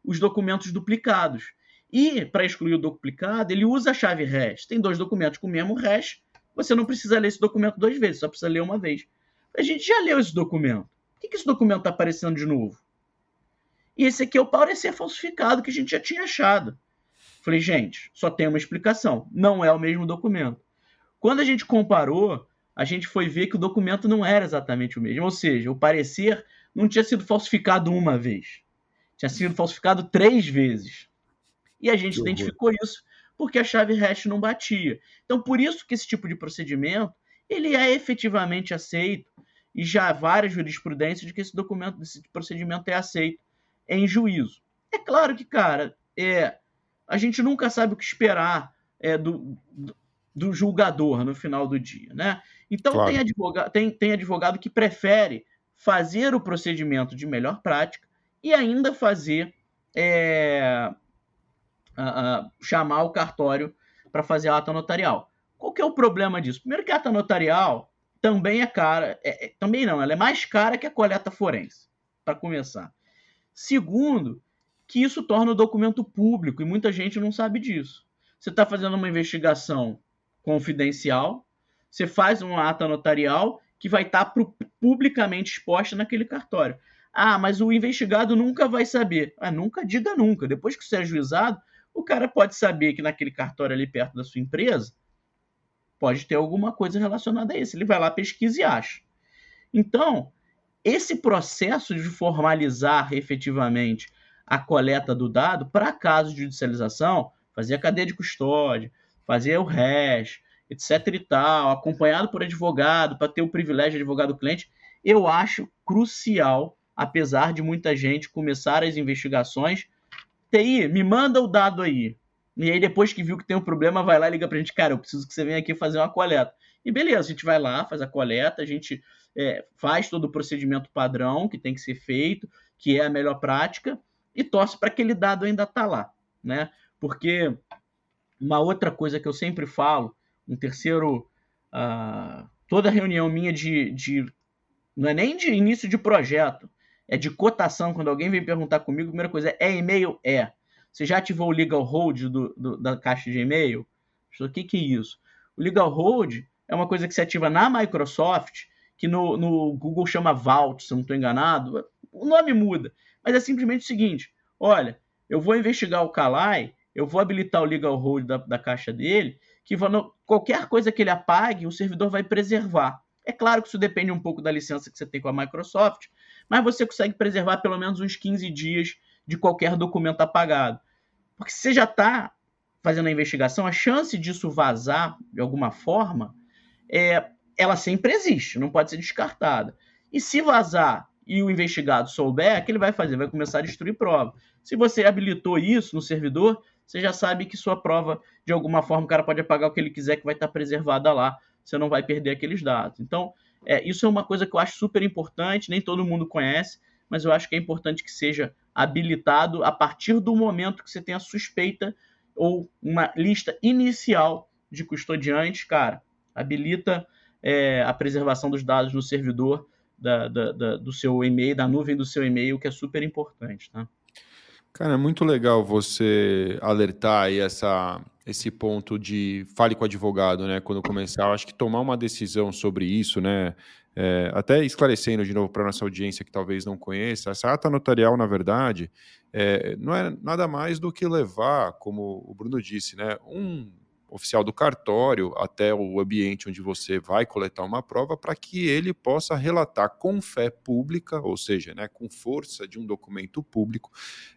os documentos duplicados. E, para excluir o duplicado, ele usa a chave hash. Tem dois documentos com o mesmo hash, você não precisa ler esse documento duas vezes, só precisa ler uma vez. A gente já leu esse documento. Por que, que esse documento está aparecendo de novo? E esse aqui é o parecer falsificado que a gente já tinha achado. Falei, gente, só tem uma explicação. Não é o mesmo documento. Quando a gente comparou, a gente foi ver que o documento não era exatamente o mesmo. Ou seja, o parecer não tinha sido falsificado uma vez. Tinha sido falsificado três vezes. E a gente identificou isso porque a chave hash não batia. Então, por isso que esse tipo de procedimento ele é efetivamente aceito e já há várias jurisprudências de que esse documento, esse procedimento é aceito em juízo. É claro que, cara, é, a gente nunca sabe o que esperar é, do, do, do julgador no final do dia, né? Então claro. tem, advogado, tem, tem advogado que prefere fazer o procedimento de melhor prática e ainda fazer é, uh, chamar o cartório para fazer a ata notarial. Qual que é o problema disso? Primeiro que a ata notarial também é cara, é, é, também não, ela é mais cara que a coleta forense, para começar. Segundo, que isso torna o documento público e muita gente não sabe disso. Você está fazendo uma investigação confidencial, você faz uma ata notarial que vai estar tá publicamente exposta naquele cartório. Ah, mas o investigado nunca vai saber. Ah, nunca diga nunca. Depois que você é juizado, o cara pode saber que naquele cartório ali perto da sua empresa pode ter alguma coisa relacionada a isso. Ele vai lá, pesquisa e acha. Então, esse processo de formalizar efetivamente a coleta do dado para casos de judicialização, fazer a cadeia de custódia, fazer o hash, etc e tal, acompanhado por advogado, para ter o privilégio de advogado-cliente, eu acho crucial, apesar de muita gente começar as investigações TI, me manda o dado aí. E aí, depois que viu que tem um problema, vai lá e liga pra gente, cara, eu preciso que você venha aqui fazer uma coleta. E beleza, a gente vai lá, faz a coleta, a gente é, faz todo o procedimento padrão que tem que ser feito, que é a melhor prática, e torce para aquele dado ainda tá lá, né? Porque uma outra coisa que eu sempre falo, um terceiro. Uh, toda reunião minha de, de. Não é nem de início de projeto, é de cotação. Quando alguém vem perguntar comigo, a primeira coisa é, é e-mail? É. Você já ativou o legal hold do, do, da caixa de e-mail? O que, que é isso? O legal hold é uma coisa que se ativa na Microsoft, que no, no Google chama Vault, se não estou enganado. O nome muda, mas é simplesmente o seguinte: olha, eu vou investigar o Kalai, eu vou habilitar o legal hold da, da caixa dele, que qualquer coisa que ele apague, o servidor vai preservar. É claro que isso depende um pouco da licença que você tem com a Microsoft, mas você consegue preservar pelo menos uns 15 dias de qualquer documento apagado. Porque você já está fazendo a investigação, a chance disso vazar de alguma forma, é, ela sempre existe, não pode ser descartada. E se vazar e o investigado souber, o que ele vai fazer? Vai começar a destruir prova. Se você habilitou isso no servidor, você já sabe que sua prova, de alguma forma, o cara pode apagar o que ele quiser, que vai estar preservada lá. Você não vai perder aqueles dados. Então, é, isso é uma coisa que eu acho super importante, nem todo mundo conhece, mas eu acho que é importante que seja habilitado a partir do momento que você tem a suspeita ou uma lista inicial de custodiantes, cara, habilita é, a preservação dos dados no servidor da, da, da, do seu e-mail, da nuvem do seu e-mail, que é super importante, tá? Cara, é muito legal você alertar aí essa, esse ponto de fale com o advogado, né? Quando começar, eu acho que tomar uma decisão sobre isso, né? É, até esclarecendo de novo para nossa audiência que talvez não conheça, essa ata notarial, na verdade, é, não é nada mais do que levar, como o Bruno disse, né? Um oficial do cartório até o ambiente onde você vai coletar uma prova para que ele possa relatar com fé pública, ou seja, né, com força de um documento público,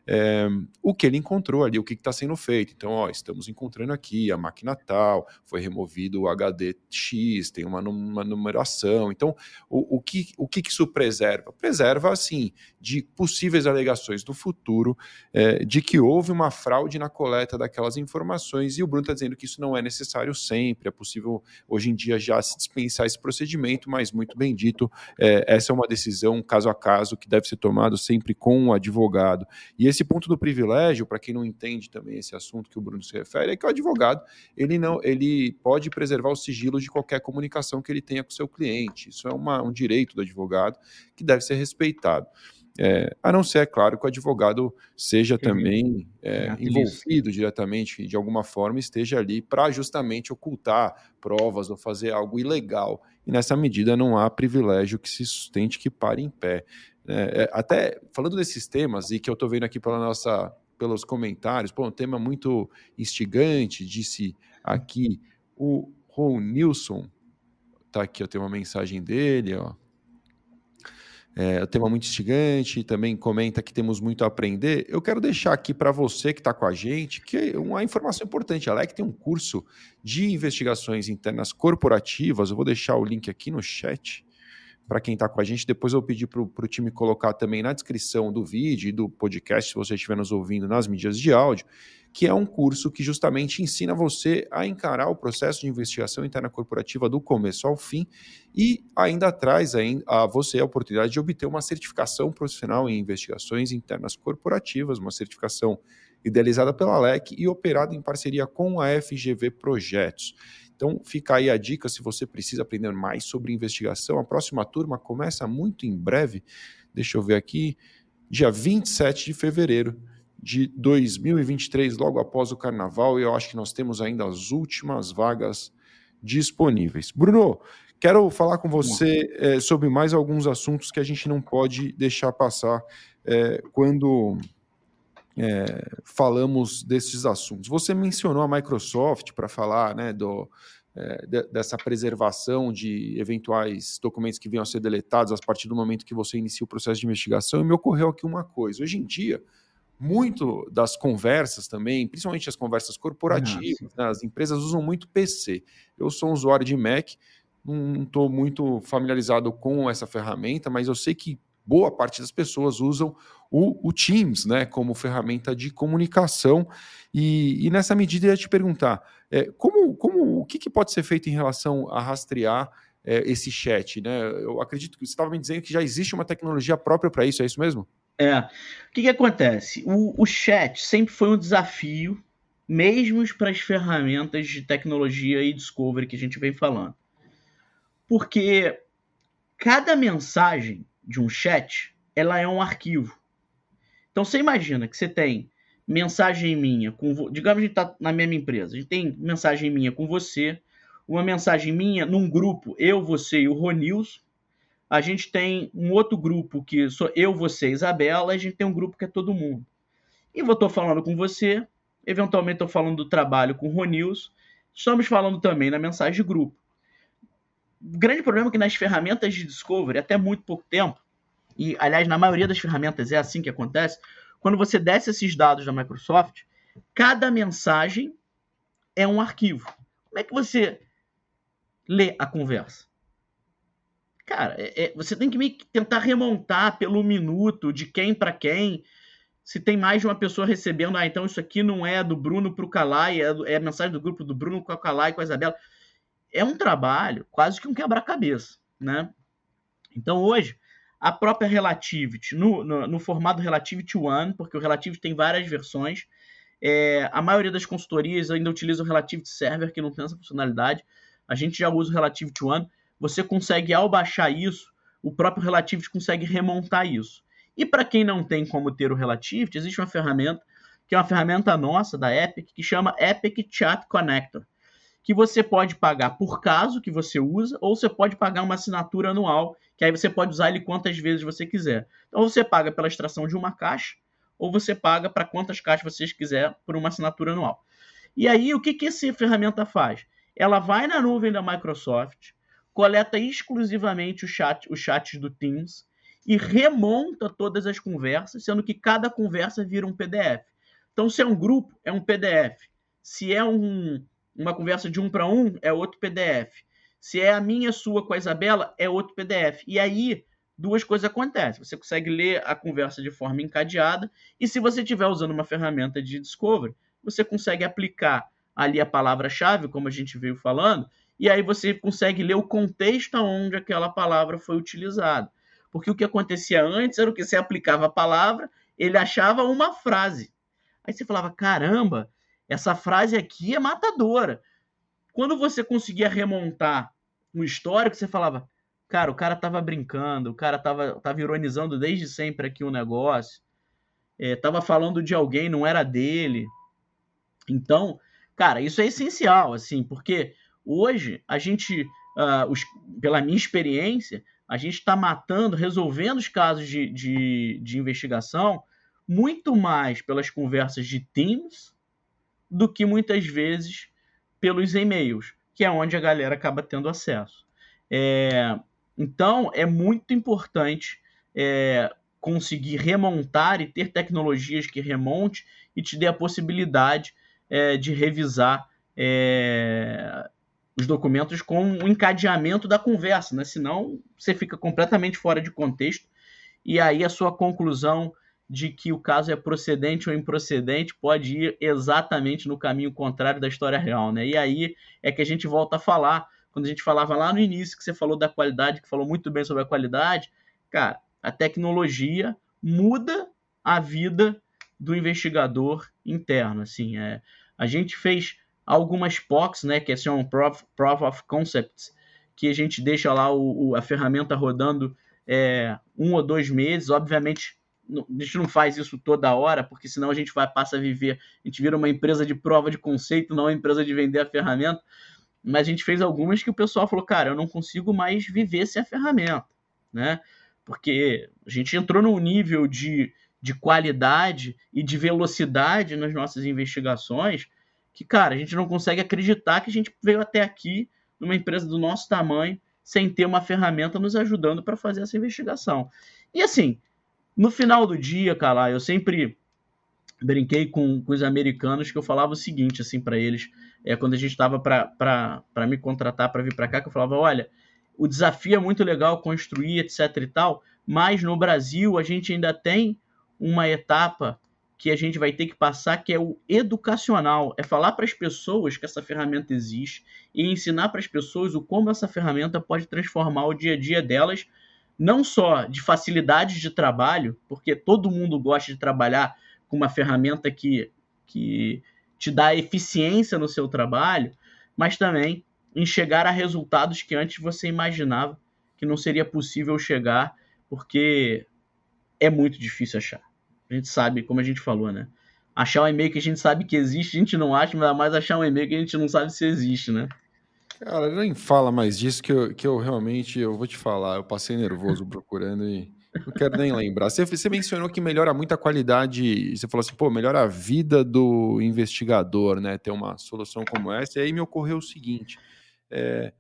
é, o que ele encontrou ali, o que está sendo feito. Então, ó, estamos encontrando aqui a máquina tal, foi removido o HD X, tem uma, uma numeração. Então, o, o, que, o que isso preserva? Preserva, assim, de possíveis alegações do futuro é, de que houve uma fraude na coleta daquelas informações, e o Bruno está dizendo que isso não é necessário sempre, é possível hoje em dia já se dispensar esse procedimento, mas muito bem dito, é, essa é uma decisão caso a caso que deve ser tomado sempre com o advogado. E esse ponto do privilégio, para quem não entende também esse assunto que o Bruno se refere, é que o advogado ele não ele pode preservar o sigilo de qualquer comunicação que ele tenha com seu cliente. Isso é uma, um direito do advogado que deve ser respeitado. É, a não ser, é claro, que o advogado seja também é, envolvido diretamente, de alguma forma, esteja ali para justamente ocultar provas ou fazer algo ilegal. E nessa medida não há privilégio que se sustente que pare em pé. É, é até falando desses temas, e que eu estou vendo aqui pela nossa, pelos comentários, pô, um tema muito instigante, disse aqui o Ron Nilson, tá aqui, eu tenho uma mensagem dele, ó. É, o tema muito instigante, também comenta que temos muito a aprender. Eu quero deixar aqui para você que está com a gente que uma informação importante. A LEC tem um curso de investigações internas corporativas. Eu vou deixar o link aqui no chat para quem está com a gente. Depois eu vou pedir para o time colocar também na descrição do vídeo e do podcast, se você estiver nos ouvindo nas mídias de áudio que é um curso que justamente ensina você a encarar o processo de investigação interna corporativa do começo ao fim e ainda traz a você a oportunidade de obter uma certificação profissional em investigações internas corporativas, uma certificação idealizada pela LEC e operada em parceria com a FGV Projetos. Então, fica aí a dica se você precisa aprender mais sobre investigação. A próxima turma começa muito em breve. Deixa eu ver aqui, dia 27 de fevereiro de 2023, logo após o carnaval, e eu acho que nós temos ainda as últimas vagas disponíveis. Bruno, quero falar com você é, sobre mais alguns assuntos que a gente não pode deixar passar é, quando é, falamos desses assuntos. Você mencionou a Microsoft para falar né, do, de, dessa preservação de eventuais documentos que venham a ser deletados a partir do momento que você inicia o processo de investigação, e me ocorreu aqui uma coisa. Hoje em dia, muito das conversas também, principalmente as conversas corporativas, né, as empresas usam muito PC. Eu sou um usuário de Mac, não estou muito familiarizado com essa ferramenta, mas eu sei que boa parte das pessoas usam o, o Teams né, como ferramenta de comunicação. E, e, nessa medida eu ia te perguntar, é, como, como, o que, que, pode ser feito em relação a rastrear é, esse chat? Né? Eu acredito que você estava me dizendo que já existe uma tecnologia própria para isso, é isso mesmo? É. O que, que acontece? O, o chat sempre foi um desafio, mesmo para as ferramentas de tecnologia e discovery que a gente vem falando. Porque cada mensagem de um chat, ela é um arquivo. Então você imagina que você tem mensagem minha com, digamos que está na mesma empresa, a gente tem mensagem minha com você, uma mensagem minha num grupo, eu, você e o Ronils, a gente tem um outro grupo que sou eu, você e Isabela, a gente tem um grupo que é todo mundo. E eu estou falando com você, eventualmente estou falando do trabalho com o Ronils, estamos falando também na mensagem de grupo. O grande problema é que nas ferramentas de discovery, até muito pouco tempo, e aliás, na maioria das ferramentas é assim que acontece, quando você desce esses dados da Microsoft, cada mensagem é um arquivo. Como é que você lê a conversa? Cara, é, é, você tem que meio que tentar remontar pelo minuto de quem para quem. Se tem mais de uma pessoa recebendo, ah, então isso aqui não é do Bruno para o Calai, é, é, a mensagem do grupo do Bruno com a Calai com a Isabela. É um trabalho quase que um quebra-cabeça, né? Então hoje, a própria Relativity, no, no, no, formato Relativity One, porque o Relativity tem várias versões, é, a maioria das consultorias ainda utiliza o Relativity Server, que não tem essa funcionalidade. A gente já usa o Relativity One você consegue, ao baixar isso, o próprio Relativity consegue remontar isso. E para quem não tem como ter o Relativity, existe uma ferramenta, que é uma ferramenta nossa, da Epic, que chama Epic Chat Connector, que você pode pagar por caso que você usa, ou você pode pagar uma assinatura anual, que aí você pode usar ele quantas vezes você quiser. Então você paga pela extração de uma caixa, ou você paga para quantas caixas você quiser por uma assinatura anual. E aí, o que, que essa ferramenta faz? Ela vai na nuvem da Microsoft, coleta exclusivamente o chat, os chats do Teams e remonta todas as conversas, sendo que cada conversa vira um PDF. Então, se é um grupo, é um PDF. Se é um, uma conversa de um para um, é outro PDF. Se é a minha sua com a Isabela, é outro PDF. E aí, duas coisas acontecem. Você consegue ler a conversa de forma encadeada, e se você estiver usando uma ferramenta de Discovery, você consegue aplicar ali a palavra-chave, como a gente veio falando, e aí você consegue ler o contexto onde aquela palavra foi utilizada. Porque o que acontecia antes era o que você aplicava a palavra, ele achava uma frase. Aí você falava: caramba, essa frase aqui é matadora. Quando você conseguia remontar o histórico, você falava: cara, o cara tava brincando, o cara tava, tava ironizando desde sempre aqui o negócio, é, tava falando de alguém, não era dele. Então, cara, isso é essencial, assim, porque hoje a gente, uh, os, pela minha experiência, a gente está matando, resolvendo os casos de, de, de investigação muito mais pelas conversas de Teams do que muitas vezes pelos e-mails, que é onde a galera acaba tendo acesso. É, então, é muito importante é, conseguir remontar e ter tecnologias que remonte e te dê a possibilidade é, de revisar é, os documentos com o encadeamento da conversa, né? senão você fica completamente fora de contexto e aí a sua conclusão de que o caso é procedente ou improcedente pode ir exatamente no caminho contrário da história real, né? E aí é que a gente volta a falar, quando a gente falava lá no início que você falou da qualidade, que falou muito bem sobre a qualidade, cara, a tecnologia muda a vida do investigador interno, assim, é, a gente fez algumas POCs, né, que são Proof, Proof of Concepts, que a gente deixa lá o, o, a ferramenta rodando é, um ou dois meses, obviamente a gente não faz isso toda hora, porque senão a gente vai passa a viver, a gente vira uma empresa de prova de conceito, não uma empresa de vender a ferramenta. Mas a gente fez algumas que o pessoal falou, cara, eu não consigo mais viver sem a ferramenta, né? Porque a gente entrou num nível de, de qualidade e de velocidade nas nossas investigações que, cara, a gente não consegue acreditar que a gente veio até aqui numa empresa do nosso tamanho sem ter uma ferramenta nos ajudando para fazer essa investigação. E assim, no final do dia, cara, eu sempre brinquei com, com os americanos que eu falava o seguinte, assim, para eles, é, quando a gente estava para me contratar para vir para cá, que eu falava, olha, o desafio é muito legal construir, etc e tal, mas no Brasil a gente ainda tem uma etapa que a gente vai ter que passar, que é o educacional, é falar para as pessoas que essa ferramenta existe e ensinar para as pessoas o como essa ferramenta pode transformar o dia a dia delas não só de facilidades de trabalho, porque todo mundo gosta de trabalhar com uma ferramenta que, que te dá eficiência no seu trabalho, mas também em chegar a resultados que antes você imaginava que não seria possível chegar, porque é muito difícil achar. A gente sabe, como a gente falou, né? Achar um e-mail que a gente sabe que existe, a gente não acha, mas mais achar um e-mail que a gente não sabe se existe, né? Cara, nem fala mais disso que eu, que eu realmente, eu vou te falar, eu passei nervoso procurando e não quero nem lembrar. Você, você mencionou que melhora muito a qualidade, você falou assim, pô, melhora a vida do investigador, né, ter uma solução como essa, e aí me ocorreu o seguinte, é,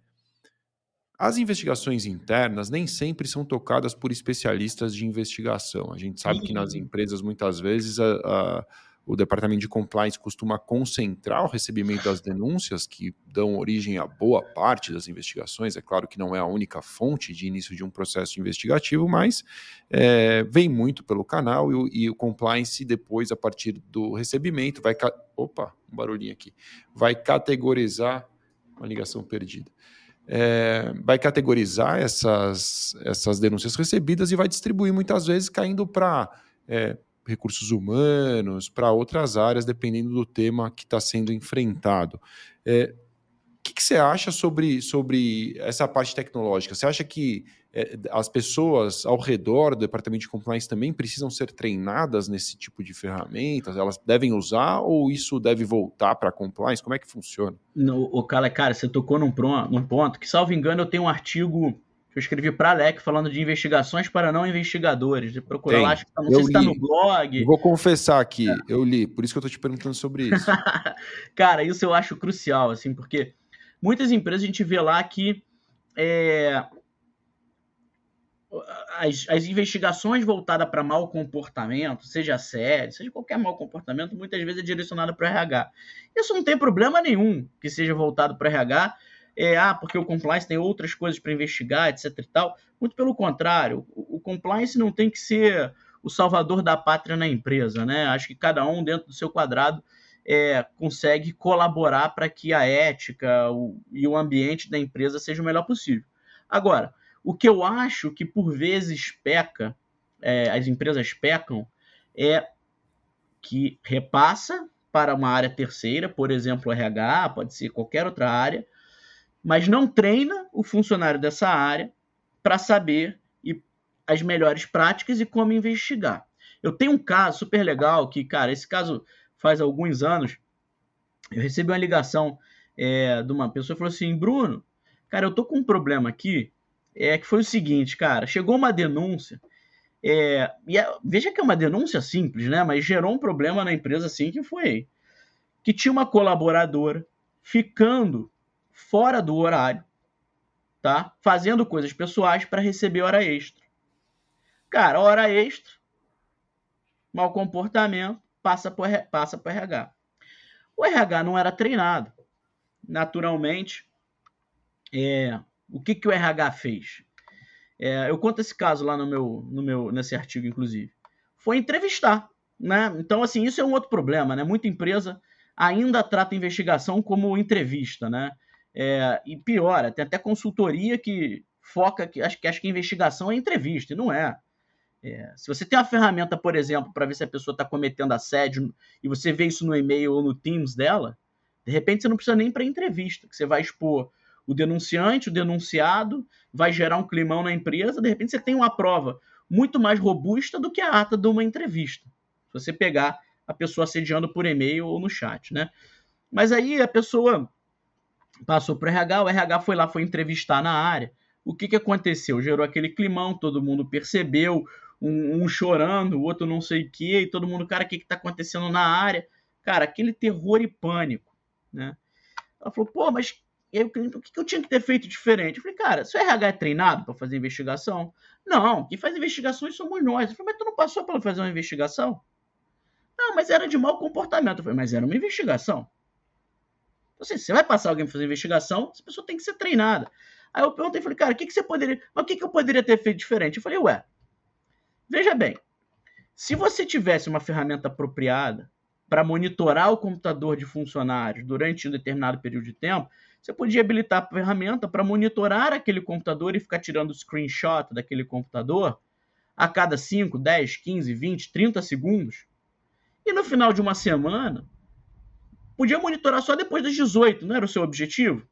as investigações internas nem sempre são tocadas por especialistas de investigação. A gente sabe que nas empresas, muitas vezes, a, a o departamento de compliance costuma concentrar o recebimento das denúncias, que dão origem a boa parte das investigações. É claro que não é a única fonte de início de um processo investigativo, mas é, vem muito pelo canal e, e, o compliance, depois, a partir do recebimento, vai. Opa, um barulhinho aqui. Vai categorizar. Uma ligação perdida. É, vai categorizar essas, essas denúncias recebidas e vai distribuir muitas vezes caindo para é, recursos humanos, para outras áreas, dependendo do tema que está sendo enfrentado. É, o que, que, você acha sobre, sobre essa parte tecnológica? Você acha que as pessoas ao redor do departamento de compliance também precisam ser treinadas nesse tipo de ferramentas? Elas devem usar ou isso deve voltar para a compliance? Como é que funciona? No, o cara, cara, você tocou num, num ponto que, salvo engano, eu tenho um artigo eu escrevi para a Alec falando de investigações para não investigadores. De procurar Tem. lá, acho que tá, não eu sei li. se está no blog. Vou confessar aqui, é. eu li, por isso que eu estou te perguntando sobre isso. Cara, isso eu acho crucial, assim, porque muitas empresas a gente vê lá que é, as, as, investigações voltadas para mau comportamento, seja sério, seja qualquer mau comportamento, muitas vezes é direcionada para RH. Isso não tem problema nenhum que seja voltado para RH, é, ah, porque o compliance tem outras coisas para investigar, etc e tal. Muito pelo contrário, o, o, compliance não tem que ser o salvador da pátria na empresa, né? Acho que cada um dentro do seu quadrado é, consegue colaborar para que a ética o, e o ambiente da empresa seja o melhor possível. Agora, o que eu acho que por vezes peca, é, as empresas pecam, é que repassa para uma área terceira, por exemplo, RH, pode ser qualquer outra área, mas não treina o funcionário dessa área para saber e, as melhores práticas e como investigar. Eu tenho um caso super legal que, cara, esse caso faz alguns anos, eu recebi uma ligação é, de uma pessoa que falou assim, Bruno, cara, eu tô com um problema aqui, é que foi o seguinte, cara, chegou uma denúncia, é, e é, veja que é uma denúncia simples, né? Mas gerou um problema na empresa assim que foi que tinha uma colaboradora ficando fora do horário, tá? Fazendo coisas pessoais para receber hora extra. Cara, hora extra, mau comportamento, passa por passa por RH. O RH não era treinado. Naturalmente, é, o que, que o RH fez? É, eu conto esse caso lá no meu, no meu, nesse artigo, inclusive. Foi entrevistar, né? Então, assim, isso é um outro problema, né? Muita empresa ainda trata investigação como entrevista, né? É, e pior, tem até consultoria que foca que acho que acho que investigação é entrevista, e não é. é se você tem uma ferramenta, por exemplo, para ver se a pessoa está cometendo assédio e você vê isso no e-mail ou no Teams dela, de repente você não precisa nem para entrevista, que você vai expor o denunciante, o denunciado, vai gerar um climão na empresa, de repente você tem uma prova muito mais robusta do que a ata de uma entrevista. Se você pegar a pessoa assediando por e-mail ou no chat, né? Mas aí a pessoa passou para o RH, o RH foi lá, foi entrevistar na área. O que, que aconteceu? Gerou aquele climão, todo mundo percebeu, um, um chorando, o outro não sei o quê, e todo mundo, cara, o que está acontecendo na área? Cara, aquele terror e pânico, né? Ela falou, pô, mas eu, o que, que eu tinha que ter feito diferente? Eu falei, cara, se o RH é treinado para fazer investigação? Não, quem faz investigações somos nós. Eu falei, mas tu não passou para fazer uma investigação? Não, mas era de mau comportamento. Eu falei, mas era uma investigação. Então, assim, você vai passar alguém para fazer investigação, essa pessoa tem que ser treinada. Aí eu perguntei, falei, cara, o que, que você poderia. Mas o que, que eu poderia ter feito diferente? Eu falei, ué, veja bem, se você tivesse uma ferramenta apropriada para monitorar o computador de funcionários durante um determinado período de tempo, você podia habilitar a ferramenta para monitorar aquele computador e ficar tirando screenshot daquele computador a cada 5, 10, 15, 20, 30 segundos. E no final de uma semana, podia monitorar só depois das 18, não era o seu objetivo?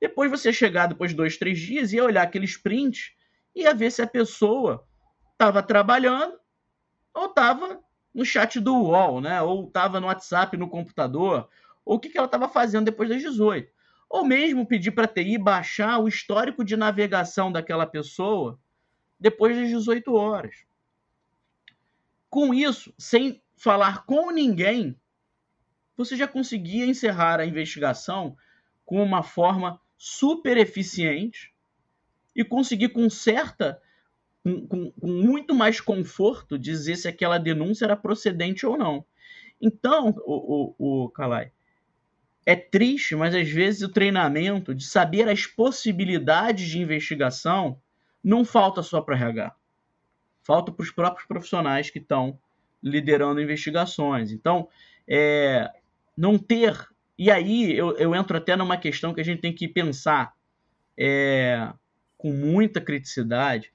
Depois você chegar depois de dois, três dias, ia olhar aquele sprint e ia ver se a pessoa estava trabalhando ou estava no chat do UOL, né? Ou estava no WhatsApp no computador, ou o que, que ela estava fazendo depois das 18. Ou mesmo pedir para a TI baixar o histórico de navegação daquela pessoa depois das 18 horas. Com isso, sem falar com ninguém, você já conseguia encerrar a investigação com uma forma super eficiente e conseguir com certa com, com, com, muito mais conforto dizer se aquela denúncia era procedente ou não. Então, o, o, o é triste, mas às vezes o treinamento de saber as possibilidades de investigação não falta só para RH. Falta para os próprios profissionais que estão liderando investigações. Então, é, não ter. E aí eu, eu entro até numa questão que a gente tem que pensar é, com muita criticidade.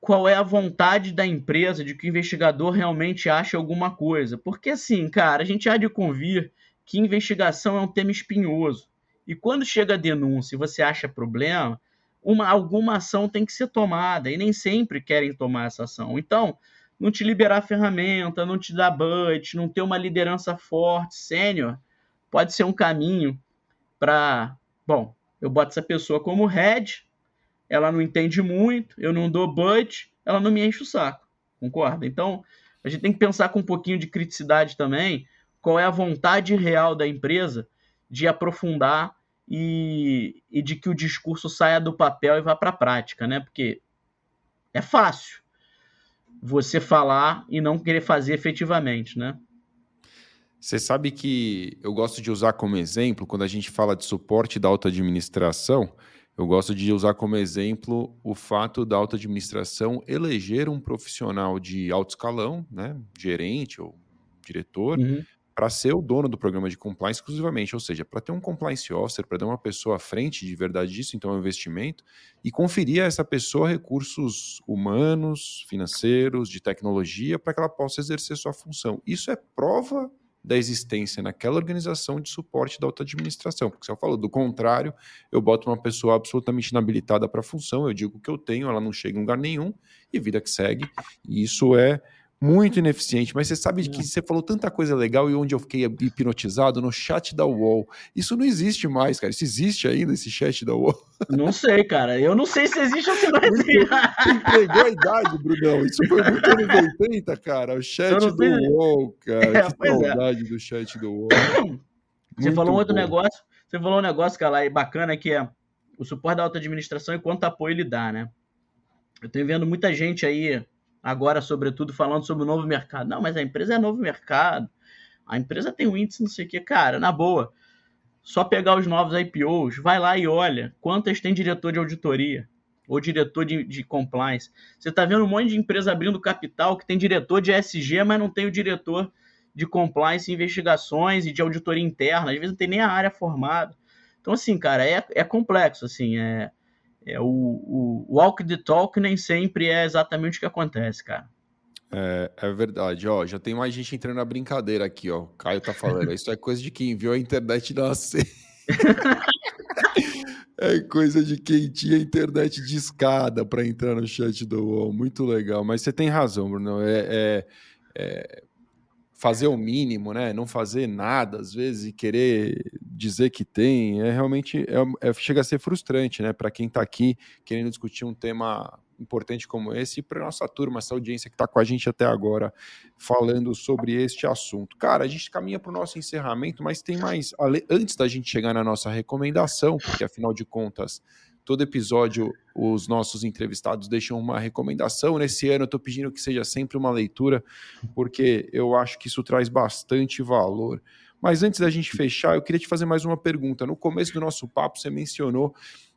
Qual é a vontade da empresa de que o investigador realmente ache alguma coisa? Porque, assim, cara, a gente há de convir que investigação é um tema espinhoso. E quando chega a denúncia e você acha problema, uma, alguma ação tem que ser tomada. E nem sempre querem tomar essa ação. Então, não te liberar ferramenta, não te dar budget, não ter uma liderança forte, sênior, pode ser um caminho para, bom, eu boto essa pessoa como head, ela não entende muito, eu não dou budget, ela não me enche o saco. Concorda? Então, a gente tem que pensar com um pouquinho de criticidade também qual é a vontade real da empresa de aprofundar e, e de que o discurso saia do papel e vá para a prática, né? Porque é fácil você falar e não querer fazer efetivamente, né? Você sabe que eu gosto de usar como exemplo, quando a gente fala de suporte da alta administração, eu gosto de usar como exemplo o fato da alta administração eleger um profissional de alto escalão, né, gerente ou diretor, uhum. Para ser o dono do programa de compliance exclusivamente, ou seja, para ter um compliance officer, para ter uma pessoa à frente de verdade disso, então é um investimento, e conferir a essa pessoa recursos humanos, financeiros, de tecnologia, para que ela possa exercer sua função. Isso é prova da existência naquela organização de suporte da alta administração. Porque se eu falo do contrário, eu boto uma pessoa absolutamente inabilitada para a função, eu digo que eu tenho, ela não chega em lugar nenhum e vida que segue. E isso é muito ineficiente, mas você sabe que você falou tanta coisa legal e onde eu fiquei hipnotizado no chat da UOL. Isso não existe mais, cara. Isso existe ainda, esse chat da UOL? Não sei, cara. Eu não sei se existe ou se não existe. Entregou a idade, Brunão. Isso foi muito anos 80, cara. O chat do UOL, cara. É, que é. saudade é. do chat do UOL. Você muito falou um outro bom. negócio. Você falou um negócio, cara, bacana que é o suporte da alta administração e quanto apoio ele dá, né? Eu tenho vendo muita gente aí agora, sobretudo, falando sobre o novo mercado. Não, mas a empresa é novo mercado. A empresa tem um índice, não sei o quê. Cara, na boa, só pegar os novos IPOs, vai lá e olha quantas tem diretor de auditoria ou diretor de, de compliance. Você está vendo um monte de empresa abrindo capital que tem diretor de SG, mas não tem o diretor de compliance, investigações e de auditoria interna. Às vezes não tem nem a área formada. Então, assim, cara, é, é complexo, assim, é, é, o, o walk the talk nem sempre é exatamente o que acontece, cara. É, é, verdade, ó. Já tem mais gente entrando na brincadeira aqui, ó. O Caio tá falando. Isso é coisa de quem viu a internet nascer. é coisa de quem tinha internet de escada para entrar no chat do UOL. Muito legal. Mas você tem razão, Bruno. É, é, é, fazer o mínimo, né? Não fazer nada, às vezes, e querer dizer que tem, é realmente é, é chega a ser frustrante, né? Para quem está aqui querendo discutir um tema importante como esse e para nossa turma, essa audiência que está com a gente até agora falando sobre este assunto. Cara, a gente caminha para o nosso encerramento, mas tem mais. Antes da gente chegar na nossa recomendação, porque afinal de contas Todo episódio, os nossos entrevistados deixam uma recomendação. Nesse ano, eu estou pedindo que seja sempre uma leitura, porque eu acho que isso traz bastante valor. Mas antes da gente fechar, eu queria te fazer mais uma pergunta. No começo do nosso papo, você mencionou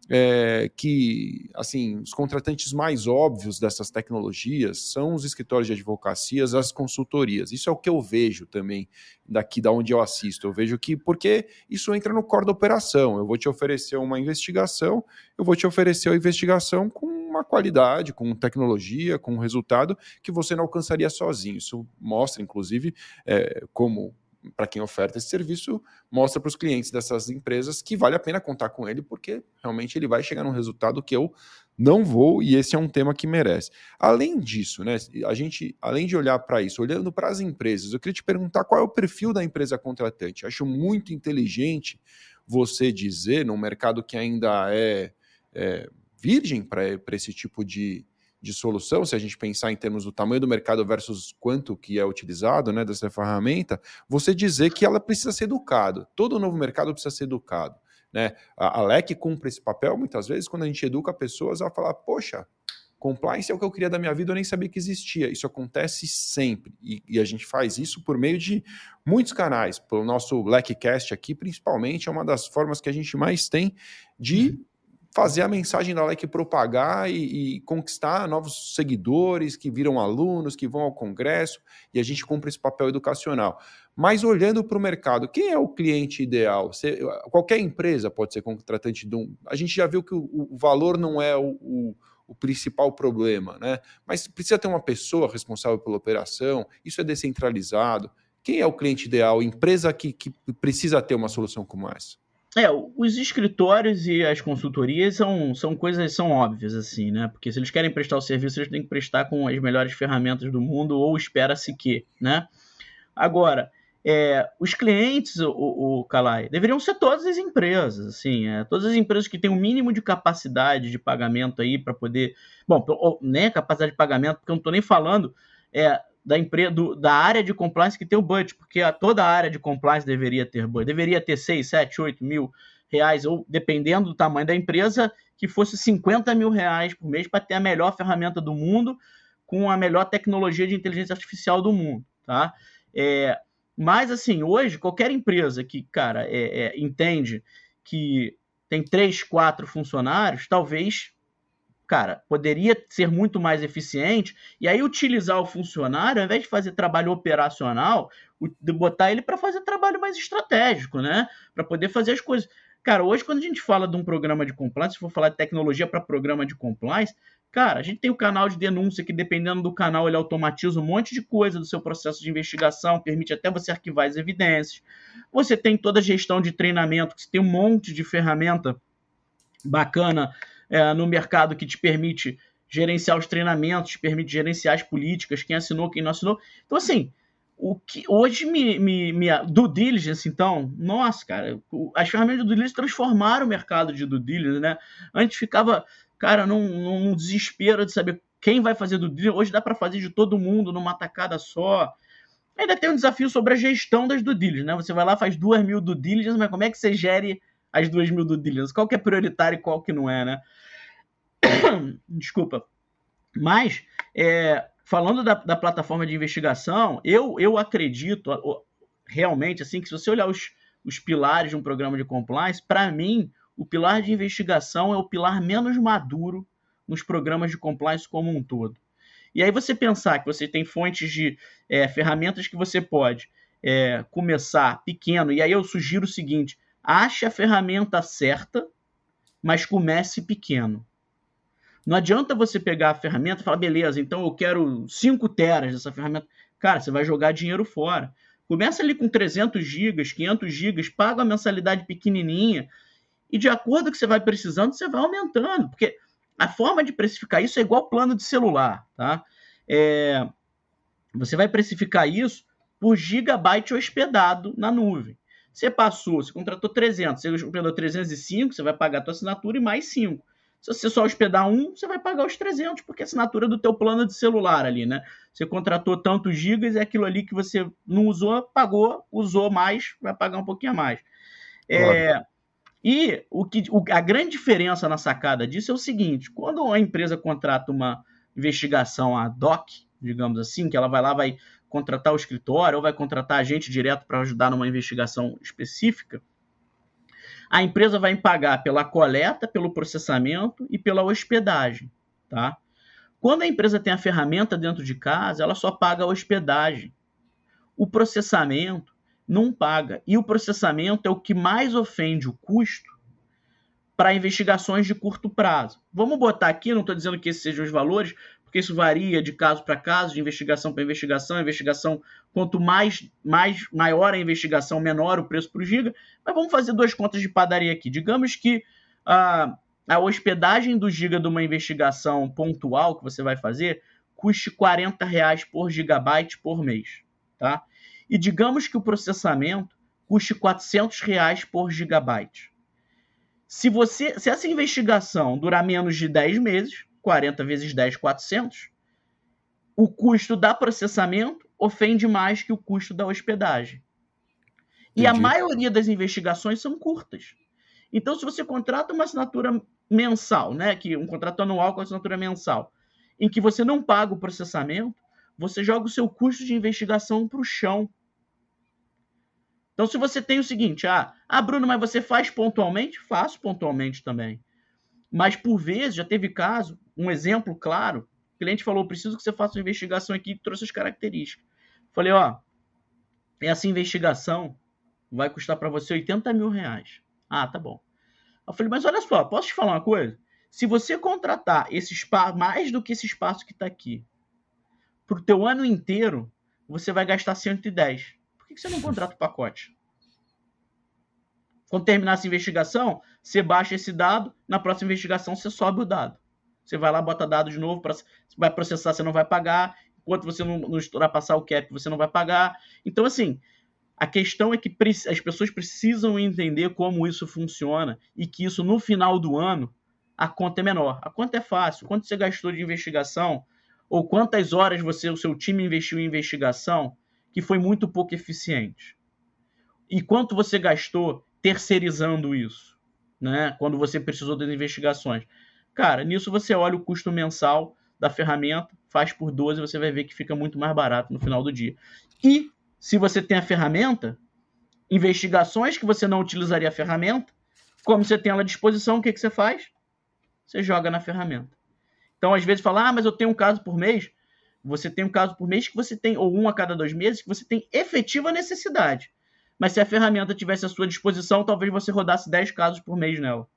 é, que assim os contratantes mais óbvios dessas tecnologias são os escritórios de advocacias, as consultorias. Isso é o que eu vejo também daqui da onde eu assisto. Eu vejo que porque isso entra no core da operação. Eu vou te oferecer uma investigação, eu vou te oferecer a investigação com uma qualidade, com tecnologia, com um resultado que você não alcançaria sozinho. Isso mostra, inclusive, é, como para quem oferta esse serviço, mostra para os clientes dessas empresas que vale a pena contar com ele, porque realmente ele vai chegar num resultado que eu não vou, e esse é um tema que merece. Além disso, né, a gente, além de olhar para isso, olhando para as empresas, eu queria te perguntar qual é o perfil da empresa contratante. Acho muito inteligente você dizer, num mercado que ainda é, é virgem para esse tipo de, de solução, se a gente pensar em termos do tamanho do mercado versus quanto que é utilizado né, dessa ferramenta, você dizer que ela precisa ser educada. Todo novo mercado precisa ser educado. Né? A, a LEC cumpre esse papel muitas vezes quando a gente educa pessoas a falar, poxa, compliance é o que eu queria da minha vida, eu nem sabia que existia. Isso acontece sempre. E, e, a gente faz isso por meio de muitos canais. Pelo nosso LECcast aqui, principalmente, é uma das formas que a gente mais tem de uhum fazer a mensagem da LEC propagar e, e, conquistar novos seguidores que viram alunos, que vão ao congresso, e a gente cumpre esse papel educacional. Mas olhando para o mercado, quem é o cliente ideal? Você, qualquer empresa pode ser contratante de um. A gente já viu que o, o valor não é o, o, o, principal problema, né? Mas precisa ter uma pessoa responsável pela operação, isso é descentralizado. Quem é o cliente ideal? Empresa que, que precisa ter uma solução como essa? É, os escritórios e as consultorias são, são coisas são óbvias, assim, né? Porque se eles querem prestar o serviço, eles têm que prestar com as melhores ferramentas do mundo, ou espera-se que, né? Agora, é, os clientes, o, o Calai, deveriam ser todas as empresas, assim, é, todas as empresas que têm um mínimo de capacidade de pagamento aí para poder, bom, nem né, capacidade de pagamento, porque eu não estou nem falando é, da empresa, do, da área de compliance que tem o budget, porque a, toda a área de compliance deveria ter budget, deveria ter 6, 7, 8 mil reais, ou dependendo do tamanho da empresa, que fosse 50 mil reais por mês para ter a melhor ferramenta do mundo, com a melhor tecnologia de inteligência artificial do mundo, tá? É, mas, assim, hoje, qualquer empresa que, cara, é, é, entende que tem três, quatro funcionários, talvez, cara, poderia ser muito mais eficiente e aí utilizar o funcionário, ao invés de fazer trabalho operacional, botar ele para fazer trabalho mais estratégico, né? Para poder fazer as coisas. Cara, hoje, quando a gente fala de um programa de compliance, se for falar de tecnologia para programa de compliance, Cara, a gente tem o canal de denúncia que, dependendo do canal, ele automatiza um monte de coisa do seu processo de investigação, permite até você arquivar as evidências. Você tem toda a gestão de treinamento, que você tem um monte de ferramenta bacana é, no mercado que te permite gerenciar os treinamentos, te permite gerenciar as políticas, quem assinou, quem não assinou. Então, assim, o que hoje me, me, me do diligence, então, nossa, cara, as ferramentas do diligence transformaram o mercado de due diligence, né? Antes ficava cara, num, num desespero de saber quem vai fazer do diligence. Hoje dá para fazer de todo mundo numa tacada só. Ainda tem um desafio sobre a gestão das due diligence, né? Você vai lá, faz duas mil due diligence, mas como é que você gere as duas mil due diligence? Qual que é prioritário e qual que não é, né? Desculpa. Mas, é, falando da, da, plataforma de investigação, eu, eu acredito realmente, assim, que se você olhar os, os pilares de um programa de compliance, para mim, o pilar de investigação é o pilar menos maduro nos programas de compliance como um todo. E aí você pensar que você tem fontes de é, ferramentas que você pode é, começar pequeno, e aí eu sugiro o seguinte: ache a ferramenta certa, mas comece pequeno. Não adianta você pegar a ferramenta e falar, beleza, então eu quero 5 teras dessa ferramenta. Cara, você vai jogar dinheiro fora. Começa ali com 300 gigas, 500 gigas, paga a mensalidade pequenininha, e de acordo com que você vai precisando, você vai aumentando, porque a forma de precificar isso é igual plano de celular, tá? É, você vai precificar isso por gigabyte hospedado na nuvem. Você passou, você contratou 300, você hospedou 305, você vai pagar a tua assinatura e mais 5. Se você só hospedar um, você vai pagar os 300, porque é a assinatura do teu plano de celular ali, né? Você contratou tantos gigas, é aquilo ali que você não usou, pagou, usou mais, vai pagar um pouquinho a mais. É, e o que, o, a grande diferença na sacada disso é o seguinte: quando a empresa contrata uma investigação ad hoc, digamos assim, que ela vai lá, vai contratar o escritório ou vai contratar a gente direto para ajudar numa investigação específica, a empresa vai pagar pela coleta, pelo processamento e pela hospedagem, tá? Quando a empresa tem a ferramenta dentro de casa, ela só paga a hospedagem. O processamento não paga. E o processamento é o que mais ofende o custo para investigações de curto prazo. Vamos botar aqui, não estou dizendo que esses sejam os valores, porque isso varia de caso para caso, de investigação para investigação. Investigação, quanto mais, mais maior a investigação, menor o preço por giga. Mas vamos fazer duas contas de padaria aqui. Digamos que a, a hospedagem do giga de uma investigação pontual que você vai fazer custe 40 reais por gigabyte por mês, tá? e digamos que o processamento custe 400 reais por gigabyte. Se, você, se essa investigação durar menos de 10 meses, 40 vezes 10, 400, o custo da processamento ofende mais que o custo da hospedagem. E a maioria das investigações são curtas. Então, se você contrata uma assinatura mensal, né, que um contrato anual com assinatura mensal, em que você não paga o processamento, você joga o seu custo de investigação para o chão. Então, se você tem o seguinte, ah, ah, Bruno, mas você faz pontualmente? Faço pontualmente também. Mas, por vezes, já teve caso, um exemplo claro, o cliente falou, preciso que você faça uma investigação aqui, trouxe as características. Falei, ó, essa investigação vai custar para você 80 mil reais. Ah, tá bom. Eu falei, mas olha só, posso te falar uma coisa? Se você contratar esse espaço, mais do que esse espaço que está aqui, para o teu ano inteiro, você vai gastar 110 que, que você não contrata o pacote? Quando terminar essa investigação, você baixa esse dado, na próxima investigação você sobe o dado. Você vai lá, bota dado de novo, pra, vai processar, você não vai pagar. Enquanto você não, não ultrapassar o cap, você não vai pagar. Então, assim, A questão é que as pessoas precisam entender como isso funciona e que isso no final do ano a conta é menor. A conta é fácil. Quanto você gastou de investigação ou quantas horas você, o seu time investiu em investigação que foi muito pouco eficiente. E quanto você gastou terceirizando isso, né? Quando você precisou das investigações. Cara, nisso você olha o custo mensal da ferramenta, faz por 12, você vai ver que fica muito mais barato no final do dia. E se você tem a ferramenta, investigações que você não utilizaria a ferramenta, como você tem ela à disposição, o que, que você faz? Você joga na ferramenta. Então, às vezes, fala, ah, mas eu tenho um caso por mês. Você tem um caso por mês que você tem, ou um a cada dois meses, que você tem efetiva necessidade. Mas se a ferramenta tivesse à sua disposição, talvez você rodasse 10 casos por mês nela.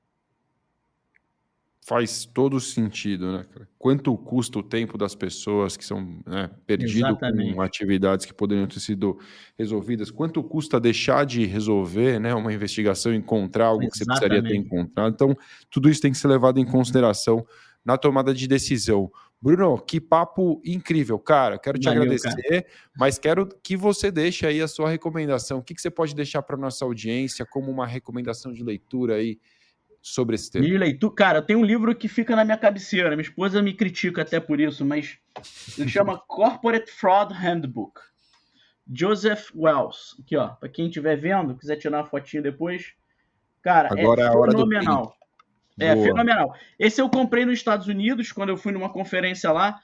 Faz todo sentido, né? Quanto custa o tempo das pessoas que são né, perdidas com atividades que poderiam ter sido resolvidas? Quanto custa deixar de resolver né, uma investigação encontrar algo Exatamente. que você precisaria ter encontrado? Então, tudo isso tem que ser levado em consideração na tomada de decisão. Bruno, que papo incrível, cara. Quero te Valeu, agradecer, cara. mas quero que você deixe aí a sua recomendação. O que, que você pode deixar para nossa audiência como uma recomendação de leitura aí sobre esse tema? De leitura, cara, tem um livro que fica na minha cabeceira. Minha esposa me critica até por isso, mas ele chama Corporate Fraud Handbook. Joseph Wells. Aqui, ó, para quem estiver vendo, quiser tirar uma fotinha depois. Cara, Agora é, é fenomenal. É, fenomenal. Esse eu comprei nos Estados Unidos, quando eu fui numa conferência lá.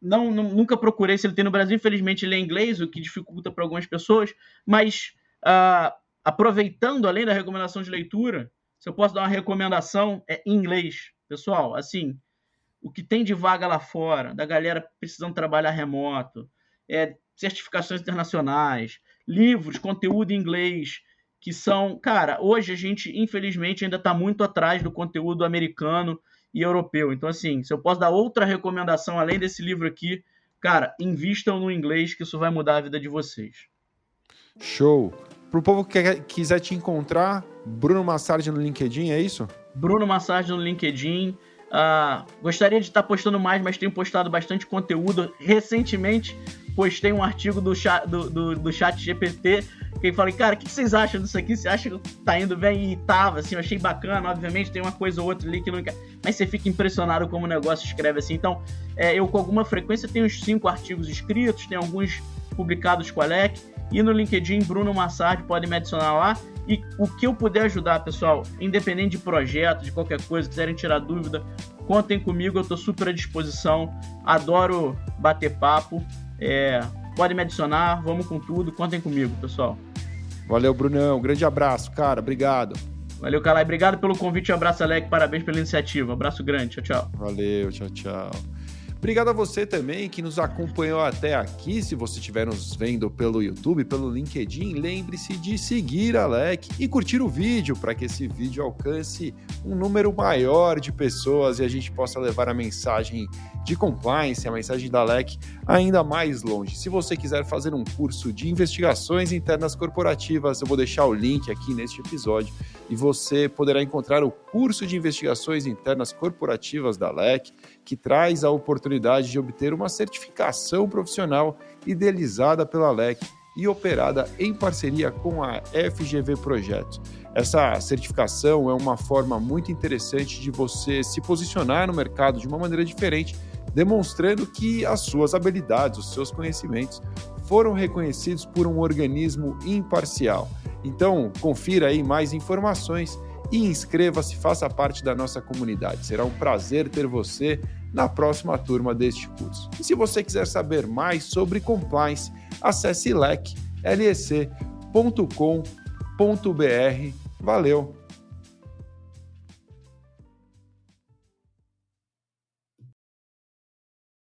Não, não, nunca procurei se ele tem no Brasil. Infelizmente, ele é inglês, o que dificulta para algumas pessoas. Mas, uh, aproveitando, além da recomendação de leitura, se eu posso dar uma recomendação, é inglês. Pessoal, assim, o que tem de vaga lá fora, da galera precisando trabalhar remoto, é, certificações internacionais, livros, conteúdo em inglês, que são, cara, hoje a gente infelizmente ainda está muito atrás do conteúdo americano e europeu. Então, assim, se eu posso dar outra recomendação além desse livro aqui, cara, invistam no inglês que isso vai mudar a vida de vocês. Show. Para o povo que quiser te encontrar, Bruno Massardi no LinkedIn, é isso? Bruno Massardi no LinkedIn. Uh, gostaria de estar postando mais, mas tenho postado bastante conteúdo. Recentemente postei um artigo do chat, do, do, do chat GPT que falei, cara, o que vocês acham disso aqui? Você acha que tá indo bem? E tava, assim, eu achei bacana. Obviamente tem uma coisa ou outra ali que não. Mas você fica impressionado como o negócio escreve assim. Então, é, eu com alguma frequência tenho uns cinco artigos escritos, tem alguns publicados com a LEC. E no LinkedIn, Bruno Massard, pode me adicionar lá. E o que eu puder ajudar, pessoal, independente de projeto, de qualquer coisa, quiserem tirar dúvida, contem comigo, eu estou super à disposição. Adoro bater papo. É, pode me adicionar, vamos com tudo, contem comigo, pessoal. Valeu, Brunão. Um grande abraço, cara. Obrigado. Valeu, Calai. Obrigado pelo convite. Um abraço, Alec. Parabéns pela iniciativa. Um abraço grande. Tchau, tchau. Valeu, tchau, tchau. Obrigado a você também que nos acompanhou até aqui. Se você estiver nos vendo pelo YouTube, pelo LinkedIn, lembre-se de seguir a LEC e curtir o vídeo para que esse vídeo alcance um número maior de pessoas e a gente possa levar a mensagem de compliance, a mensagem da LEC ainda mais longe. Se você quiser fazer um curso de investigações internas corporativas, eu vou deixar o link aqui neste episódio e você poderá encontrar o curso de investigações internas corporativas da LEC, que traz a oportunidade de obter uma certificação profissional idealizada pela LEC e operada em parceria com a FGV Projetos. Essa certificação é uma forma muito interessante de você se posicionar no mercado de uma maneira diferente demonstrando que as suas habilidades, os seus conhecimentos foram reconhecidos por um organismo imparcial. Então, confira aí mais informações e inscreva-se, faça parte da nossa comunidade. Será um prazer ter você na próxima turma deste curso. E se você quiser saber mais sobre compliance, acesse lec.lec.com.br. Valeu!